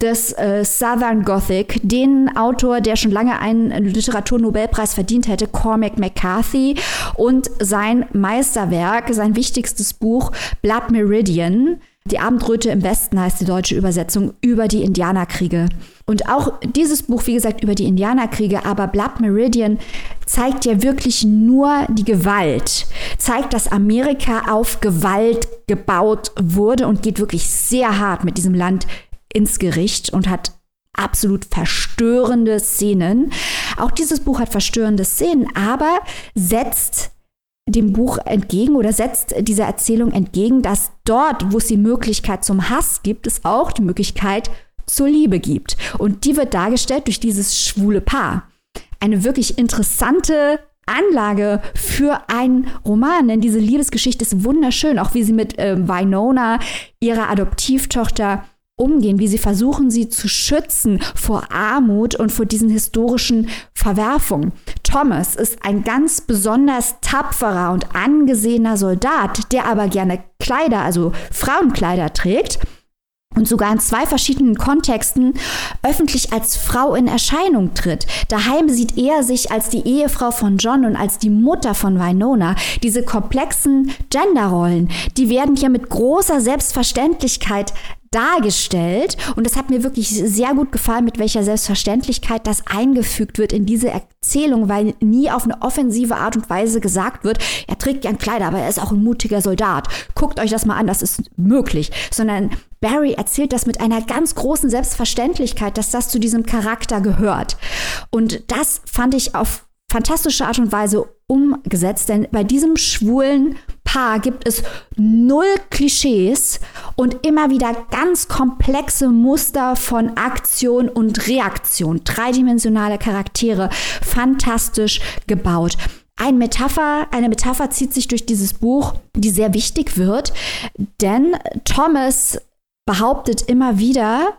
des äh, Southern Gothic, den Autor, der schon lange einen Literaturnobelpreis verdient hätte, Cormac McCarthy, und sein Meisterwerk, sein wichtigstes Buch, Blood Meridian, die Abendröte im Westen heißt die deutsche Übersetzung, über die Indianerkriege. Und auch dieses Buch, wie gesagt, über die Indianerkriege, aber Blood Meridian zeigt ja wirklich nur die Gewalt, zeigt, dass Amerika auf Gewalt gebaut wurde und geht wirklich sehr hart mit diesem Land ins Gericht und hat absolut verstörende Szenen. Auch dieses Buch hat verstörende Szenen, aber setzt dem Buch entgegen oder setzt dieser Erzählung entgegen, dass dort, wo es die Möglichkeit zum Hass gibt, es auch die Möglichkeit zur Liebe gibt. Und die wird dargestellt durch dieses schwule Paar. Eine wirklich interessante Anlage für einen Roman, denn diese Liebesgeschichte ist wunderschön, auch wie sie mit äh, Winona, ihrer Adoptivtochter, umgehen, wie sie versuchen, sie zu schützen vor Armut und vor diesen historischen Verwerfungen. Thomas ist ein ganz besonders tapferer und angesehener Soldat, der aber gerne Kleider, also Frauenkleider trägt und sogar in zwei verschiedenen Kontexten öffentlich als Frau in Erscheinung tritt. Daheim sieht er sich als die Ehefrau von John und als die Mutter von Winona. Diese komplexen Genderrollen, die werden hier mit großer Selbstverständlichkeit dargestellt und es hat mir wirklich sehr gut gefallen, mit welcher Selbstverständlichkeit das eingefügt wird in diese Erzählung, weil nie auf eine offensive Art und Weise gesagt wird, er trägt gern Kleider, aber er ist auch ein mutiger Soldat. Guckt euch das mal an, das ist möglich, sondern Barry erzählt das mit einer ganz großen Selbstverständlichkeit, dass das zu diesem Charakter gehört. Und das fand ich auf fantastische Art und Weise umgesetzt, denn bei diesem schwulen Paar gibt es null Klischees und immer wieder ganz komplexe Muster von Aktion und Reaktion. Dreidimensionale Charaktere, fantastisch gebaut. Ein Metapher, eine Metapher zieht sich durch dieses Buch, die sehr wichtig wird, denn Thomas behauptet immer wieder,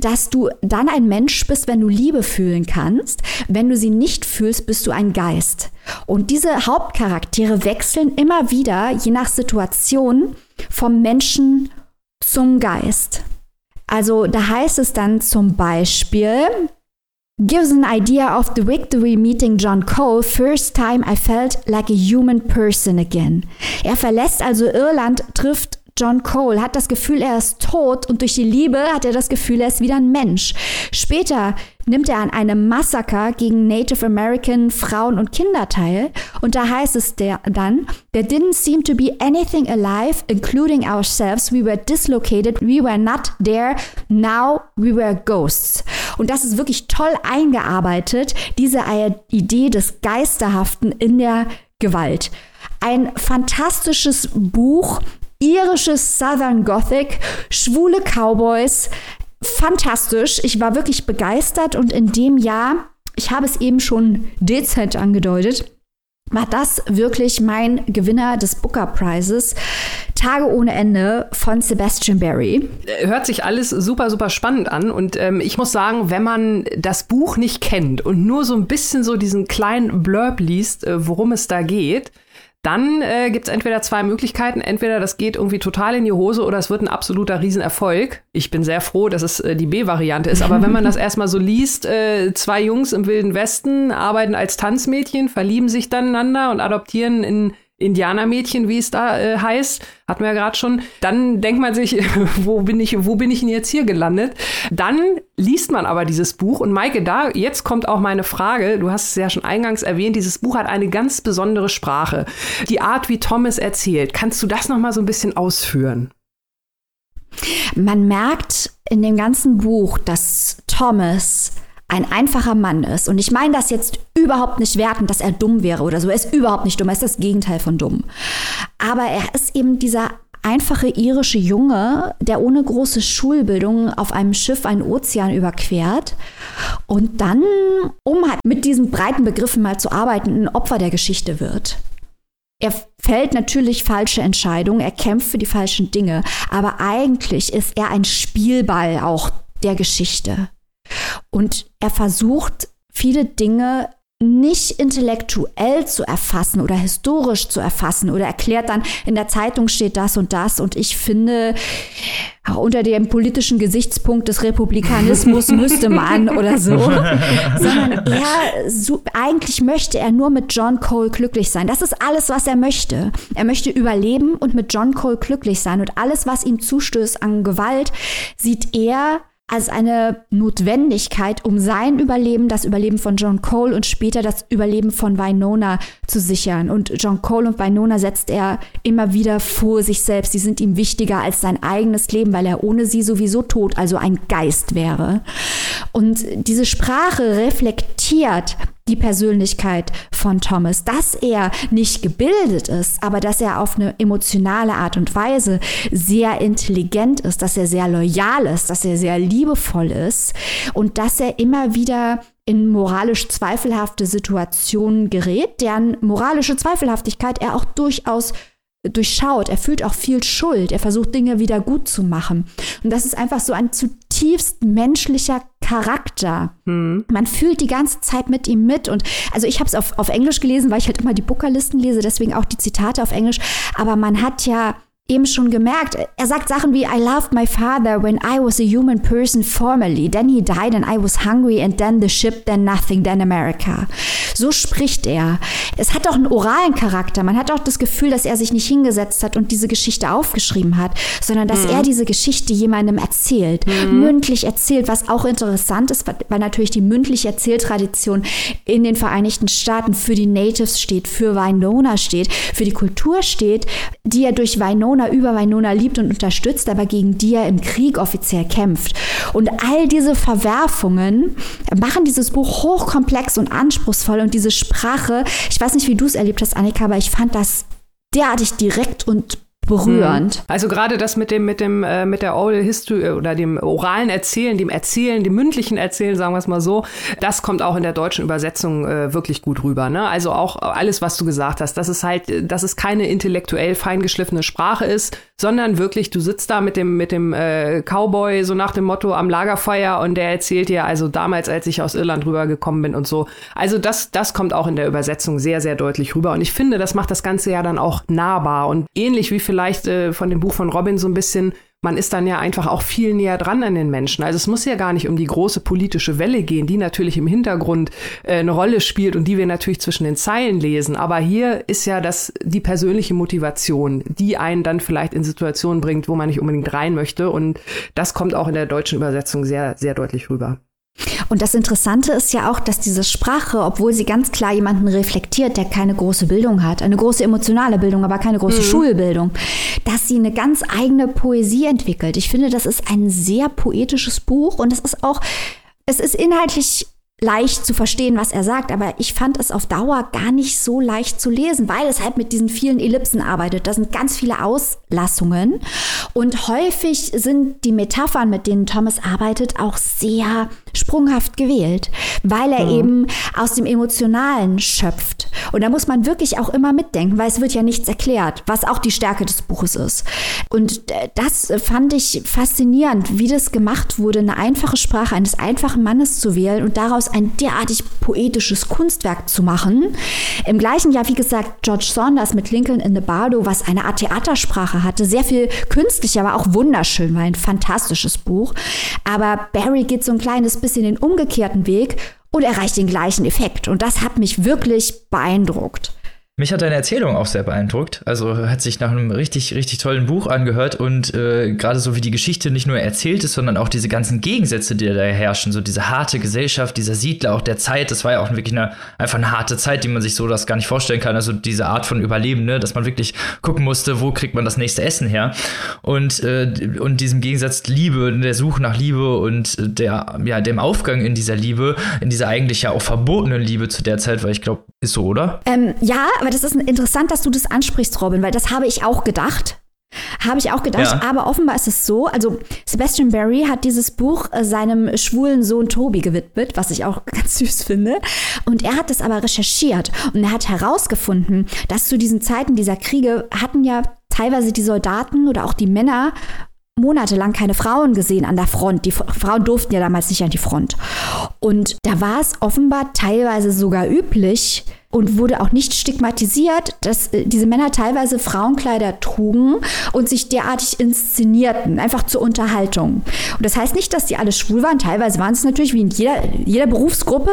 dass du dann ein Mensch bist, wenn du Liebe fühlen kannst. Wenn du sie nicht fühlst, bist du ein Geist. Und diese Hauptcharaktere wechseln immer wieder, je nach Situation, vom Menschen zum Geist. Also da heißt es dann zum Beispiel, gives an idea of the victory meeting John Cole, first time I felt like a human person again. Er verlässt also Irland, trifft John Cole hat das Gefühl, er ist tot und durch die Liebe hat er das Gefühl, er ist wieder ein Mensch. Später nimmt er an einem Massaker gegen Native American Frauen und Kinder teil und da heißt es der, dann, there didn't seem to be anything alive, including ourselves. We were dislocated, we were not there, now we were ghosts. Und das ist wirklich toll eingearbeitet, diese Idee des Geisterhaften in der Gewalt. Ein fantastisches Buch, irisches Southern Gothic, schwule Cowboys, fantastisch. Ich war wirklich begeistert und in dem Jahr, ich habe es eben schon dezent angedeutet, war das wirklich mein Gewinner des Booker Prizes. Tage ohne Ende von Sebastian Barry. Hört sich alles super, super spannend an. Und ähm, ich muss sagen, wenn man das Buch nicht kennt und nur so ein bisschen so diesen kleinen Blurb liest, äh, worum es da geht, dann äh, gibt es entweder zwei Möglichkeiten. Entweder das geht irgendwie total in die Hose oder es wird ein absoluter Riesenerfolg. Ich bin sehr froh, dass es äh, die B-Variante ist. Aber wenn man das <laughs> erstmal so liest, äh, zwei Jungs im Wilden Westen arbeiten als Tanzmädchen, verlieben sich dann einander und adoptieren in Indianermädchen, wie es da äh, heißt, hatten wir ja gerade schon, dann denkt man sich, <laughs> wo bin ich, wo bin ich denn jetzt hier gelandet? Dann liest man aber dieses Buch und Maike, da jetzt kommt auch meine Frage. Du hast es ja schon eingangs erwähnt, dieses Buch hat eine ganz besondere Sprache. Die Art, wie Thomas erzählt, kannst du das noch mal so ein bisschen ausführen? Man merkt in dem ganzen Buch, dass Thomas ein einfacher Mann ist, und ich meine das jetzt überhaupt nicht werten, dass er dumm wäre oder so, er ist überhaupt nicht dumm, er ist das Gegenteil von dumm. Aber er ist eben dieser einfache irische Junge, der ohne große Schulbildung auf einem Schiff einen Ozean überquert und dann, um halt mit diesen breiten Begriffen mal zu arbeiten, ein Opfer der Geschichte wird. Er fällt natürlich falsche Entscheidungen, er kämpft für die falschen Dinge, aber eigentlich ist er ein Spielball auch der Geschichte. Und er versucht, viele Dinge nicht intellektuell zu erfassen oder historisch zu erfassen oder erklärt dann, in der Zeitung steht das und das und ich finde, auch unter dem politischen Gesichtspunkt des Republikanismus <laughs> müsste man oder so, <laughs> sondern er, so, eigentlich möchte er nur mit John Cole glücklich sein. Das ist alles, was er möchte. Er möchte überleben und mit John Cole glücklich sein und alles, was ihm zustößt an Gewalt, sieht er als eine Notwendigkeit, um sein Überleben, das Überleben von John Cole und später das Überleben von Winona zu sichern. Und John Cole und Winona setzt er immer wieder vor sich selbst. Sie sind ihm wichtiger als sein eigenes Leben, weil er ohne sie sowieso tot, also ein Geist wäre. Und diese Sprache reflektiert die Persönlichkeit von Thomas, dass er nicht gebildet ist, aber dass er auf eine emotionale Art und Weise sehr intelligent ist, dass er sehr loyal ist, dass er sehr liebevoll ist und dass er immer wieder in moralisch zweifelhafte Situationen gerät, deren moralische Zweifelhaftigkeit er auch durchaus durchschaut. Er fühlt auch viel Schuld. Er versucht Dinge wieder gut zu machen. Und das ist einfach so ein zutiefst menschlicher Charakter. Hm. Man fühlt die ganze Zeit mit ihm mit. Und also ich habe es auf, auf Englisch gelesen, weil ich halt immer die Bookerlisten lese, deswegen auch die Zitate auf Englisch. Aber man hat ja eben schon gemerkt. Er sagt Sachen wie I loved my father when I was a human person formerly. Then he died and I was hungry and then the ship, then nothing, then America. So spricht er. Es hat auch einen oralen Charakter. Man hat auch das Gefühl, dass er sich nicht hingesetzt hat und diese Geschichte aufgeschrieben hat, sondern dass mhm. er diese Geschichte jemandem erzählt, mhm. mündlich erzählt, was auch interessant ist, weil natürlich die mündliche Erzähltradition in den Vereinigten Staaten für die Natives steht, für Winona steht, für die Kultur steht, die er durch Winona Winona über Winona liebt und unterstützt, aber gegen die er im Krieg offiziell kämpft. Und all diese Verwerfungen machen dieses Buch hochkomplex und anspruchsvoll und diese Sprache, ich weiß nicht, wie du es erlebt hast, Annika, aber ich fand das derartig direkt und berührend. Hm. Also gerade das mit dem mit dem äh, mit der Oral History äh, oder dem oralen Erzählen, dem Erzählen, dem mündlichen Erzählen, sagen wir es mal so, das kommt auch in der deutschen Übersetzung äh, wirklich gut rüber. Ne? Also auch alles, was du gesagt hast, dass es halt, dass es keine intellektuell feingeschliffene Sprache ist, sondern wirklich, du sitzt da mit dem mit dem äh, Cowboy so nach dem Motto am Lagerfeuer und der erzählt dir also damals, als ich aus Irland rübergekommen bin und so. Also das das kommt auch in der Übersetzung sehr sehr deutlich rüber und ich finde, das macht das ganze ja dann auch nahbar und ähnlich wie vielleicht vielleicht äh, von dem Buch von Robin so ein bisschen, man ist dann ja einfach auch viel näher dran an den Menschen. Also es muss ja gar nicht um die große politische Welle gehen, die natürlich im Hintergrund äh, eine Rolle spielt und die wir natürlich zwischen den Zeilen lesen. Aber hier ist ja das die persönliche Motivation, die einen dann vielleicht in Situationen bringt, wo man nicht unbedingt rein möchte. Und das kommt auch in der deutschen Übersetzung sehr, sehr deutlich rüber. Und das Interessante ist ja auch, dass diese Sprache, obwohl sie ganz klar jemanden reflektiert, der keine große Bildung hat, eine große emotionale Bildung, aber keine große mhm. Schulbildung, dass sie eine ganz eigene Poesie entwickelt. Ich finde, das ist ein sehr poetisches Buch und es ist auch es ist inhaltlich leicht zu verstehen, was er sagt, aber ich fand es auf Dauer gar nicht so leicht zu lesen, weil es halt mit diesen vielen Ellipsen arbeitet. Da sind ganz viele Auslassungen und häufig sind die Metaphern, mit denen Thomas arbeitet, auch sehr sprunghaft gewählt, weil er mhm. eben aus dem Emotionalen schöpft. Und da muss man wirklich auch immer mitdenken, weil es wird ja nichts erklärt, was auch die Stärke des Buches ist. Und äh, das fand ich faszinierend, wie das gemacht wurde, eine einfache Sprache eines einfachen Mannes zu wählen und daraus ein derartig poetisches Kunstwerk zu machen. Im gleichen Jahr, wie gesagt, George Saunders mit Lincoln in the Bardo, was eine Art Theatersprache hatte, sehr viel künstlich, aber auch wunderschön, war ein fantastisches Buch. Aber Barry geht so ein kleines bisschen den umgekehrten Weg und erreicht den gleichen Effekt. Und das hat mich wirklich beeindruckt. Mich hat deine Erzählung auch sehr beeindruckt. Also hat sich nach einem richtig, richtig tollen Buch angehört und äh, gerade so wie die Geschichte nicht nur erzählt ist, sondern auch diese ganzen Gegensätze, die da herrschen, so diese harte Gesellschaft, dieser Siedler auch der Zeit, das war ja auch wirklich eine, einfach eine harte Zeit, die man sich so das gar nicht vorstellen kann. Also diese Art von Überleben, ne, dass man wirklich gucken musste, wo kriegt man das nächste Essen her. Und, äh, und diesem Gegensatz Liebe, der Suche nach Liebe und der, ja, dem Aufgang in dieser Liebe, in dieser eigentlich ja auch verbotenen Liebe zu der Zeit, weil ich glaube, ist so, oder? Ähm, ja, aber das ist interessant, dass du das ansprichst, Robin, weil das habe ich auch gedacht. Habe ich auch gedacht, ja. aber offenbar ist es so. Also, Sebastian Barry hat dieses Buch äh, seinem schwulen Sohn Toby gewidmet, was ich auch <laughs> ganz süß finde. Und er hat es aber recherchiert und er hat herausgefunden, dass zu diesen Zeiten dieser Kriege hatten ja teilweise die Soldaten oder auch die Männer monatelang keine Frauen gesehen an der Front. Die Frauen durften ja damals nicht an die Front. Und da war es offenbar teilweise sogar üblich, und wurde auch nicht stigmatisiert, dass äh, diese Männer teilweise Frauenkleider trugen und sich derartig inszenierten, einfach zur Unterhaltung. Und das heißt nicht, dass die alle schwul waren. Teilweise waren es natürlich wie in jeder, jeder Berufsgruppe.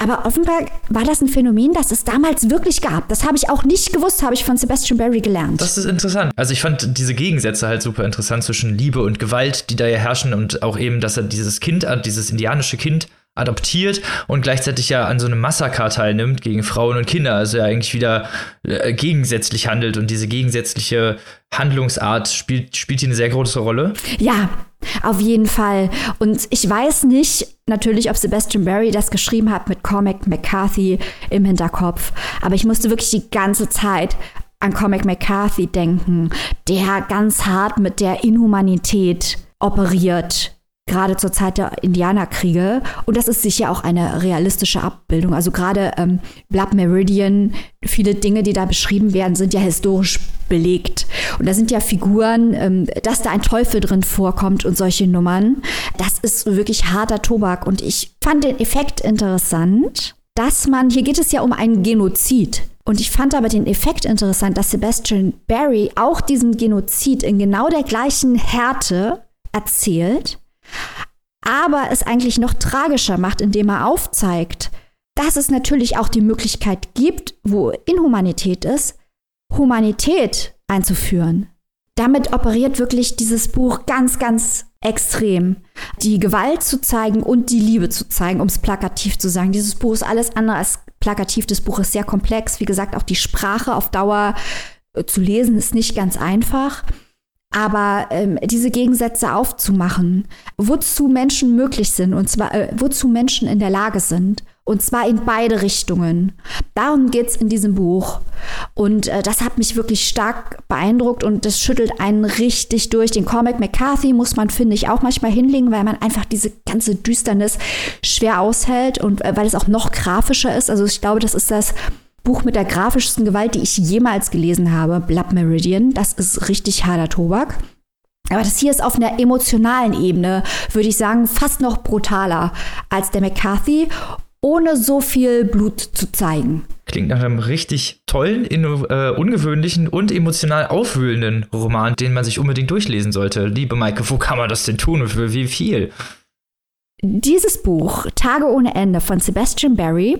Aber offenbar war das ein Phänomen, das es damals wirklich gab. Das habe ich auch nicht gewusst, habe ich von Sebastian Barry gelernt. Das ist interessant. Also ich fand diese Gegensätze halt super interessant zwischen Liebe und Gewalt, die da ja herrschen und auch eben, dass er dieses Kind, dieses indianische Kind adoptiert und gleichzeitig ja an so einem Massaker teilnimmt gegen Frauen und Kinder, also ja eigentlich wieder äh, gegensätzlich handelt und diese gegensätzliche Handlungsart spielt, spielt hier eine sehr große Rolle. Ja, auf jeden Fall. Und ich weiß nicht natürlich, ob Sebastian Barry das geschrieben hat mit Cormac McCarthy im Hinterkopf, aber ich musste wirklich die ganze Zeit an Cormac McCarthy denken, der ganz hart mit der Inhumanität operiert gerade zur Zeit der Indianerkriege. Und das ist sicher auch eine realistische Abbildung. Also gerade ähm, Blood Meridian, viele Dinge, die da beschrieben werden, sind ja historisch belegt. Und da sind ja Figuren, ähm, dass da ein Teufel drin vorkommt und solche Nummern. Das ist wirklich harter Tobak. Und ich fand den Effekt interessant, dass man, hier geht es ja um einen Genozid. Und ich fand aber den Effekt interessant, dass Sebastian Barry auch diesen Genozid in genau der gleichen Härte erzählt aber es eigentlich noch tragischer macht, indem er aufzeigt, dass es natürlich auch die Möglichkeit gibt, wo Inhumanität ist, Humanität einzuführen. Damit operiert wirklich dieses Buch ganz, ganz extrem. Die Gewalt zu zeigen und die Liebe zu zeigen, um es plakativ zu sagen. Dieses Buch ist alles andere als plakativ. Das Buch ist sehr komplex. Wie gesagt, auch die Sprache auf Dauer äh, zu lesen ist nicht ganz einfach. Aber ähm, diese Gegensätze aufzumachen, wozu Menschen möglich sind und zwar äh, wozu Menschen in der Lage sind. Und zwar in beide Richtungen. Darum geht es in diesem Buch. Und äh, das hat mich wirklich stark beeindruckt und das schüttelt einen richtig durch. Den Cormac McCarthy muss man, finde ich, auch manchmal hinlegen, weil man einfach diese ganze Düsternis schwer aushält und äh, weil es auch noch grafischer ist. Also ich glaube, das ist das Buch mit der grafischsten Gewalt, die ich jemals gelesen habe, Blood Meridian. Das ist richtig harter Tobak. Aber das hier ist auf einer emotionalen Ebene, würde ich sagen, fast noch brutaler als der McCarthy, ohne so viel Blut zu zeigen. Klingt nach einem richtig tollen, äh, ungewöhnlichen und emotional aufwühlenden Roman, den man sich unbedingt durchlesen sollte. Liebe Maike, wo kann man das denn tun und für wie viel? Dieses Buch, Tage ohne Ende von Sebastian Barry,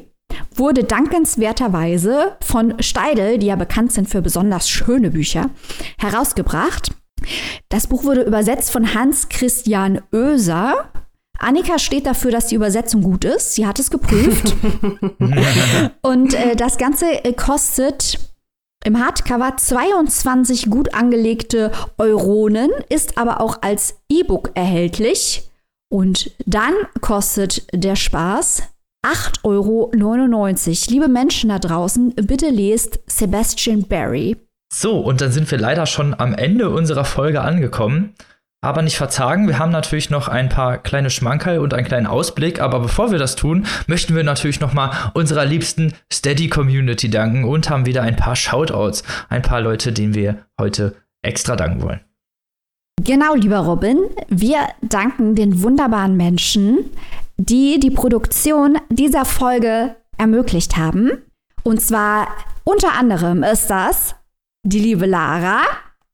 wurde dankenswerterweise von Steidel, die ja bekannt sind für besonders schöne Bücher, herausgebracht. Das Buch wurde übersetzt von Hans Christian Oeser. Annika steht dafür, dass die Übersetzung gut ist. Sie hat es geprüft. <laughs> Und äh, das Ganze äh, kostet im Hardcover 22 gut angelegte Euronen, ist aber auch als E-Book erhältlich Und dann kostet der Spaß 8,99 Euro. Liebe Menschen da draußen, bitte lest Sebastian Barry. So, und dann sind wir leider schon am Ende unserer Folge angekommen. Aber nicht verzagen, wir haben natürlich noch ein paar kleine Schmankerl und einen kleinen Ausblick, aber bevor wir das tun, möchten wir natürlich noch mal unserer liebsten Steady Community danken und haben wieder ein paar Shoutouts, ein paar Leute, denen wir heute extra danken wollen. Genau, lieber Robin, wir danken den wunderbaren Menschen, die die Produktion dieser Folge ermöglicht haben. Und zwar unter anderem ist das die liebe Lara.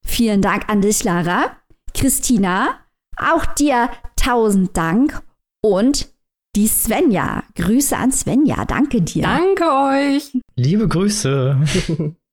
Vielen Dank an dich, Lara. Christina, auch dir tausend Dank. Und die Svenja. Grüße an Svenja. Danke dir. Danke euch. Liebe Grüße. <laughs>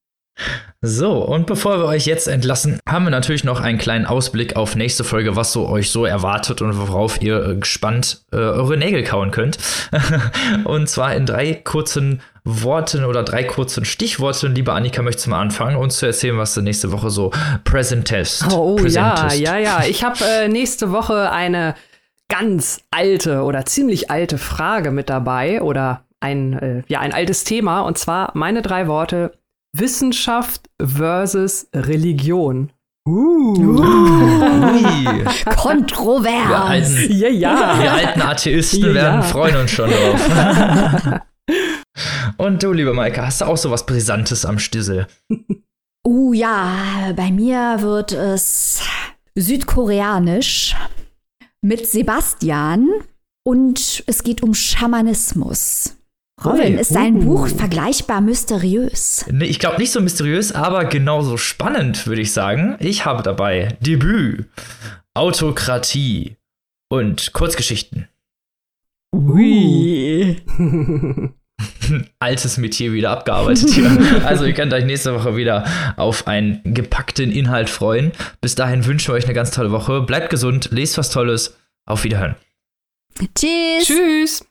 So, und bevor wir euch jetzt entlassen, haben wir natürlich noch einen kleinen Ausblick auf nächste Folge, was so euch so erwartet und worauf ihr äh, gespannt äh, eure Nägel kauen könnt. <laughs> und zwar in drei kurzen Worten oder drei kurzen Stichworten. Liebe Annika, möchtest du mal anfangen, uns zu erzählen, was du nächste Woche so präsentest? Oh, oh ja, ja, ja. Ich habe äh, nächste Woche eine ganz alte oder ziemlich alte Frage mit dabei oder ein, äh, ja, ein altes Thema. Und zwar meine drei Worte Wissenschaft versus Religion. Uh. <laughs> Kontrovers. Wir alten, ja, ja. Wir alten Atheisten ja, werden freuen uns schon drauf. <laughs> Und du, liebe Maike, hast du auch so was Brisantes am Stissel? Uh, ja, bei mir wird es südkoreanisch mit Sebastian und es geht um Schamanismus. Robin, ist dein uh. Buch vergleichbar mysteriös? Nee, ich glaube nicht so mysteriös, aber genauso spannend, würde ich sagen. Ich habe dabei Debüt, Autokratie und Kurzgeschichten. Ui. <laughs> Altes Metier wieder abgearbeitet hier. <laughs> Also ihr könnt euch nächste Woche wieder auf einen gepackten Inhalt freuen. Bis dahin wünschen wir euch eine ganz tolle Woche. Bleibt gesund, lest was Tolles. Auf Wiederhören. Tschüss. Tschüss.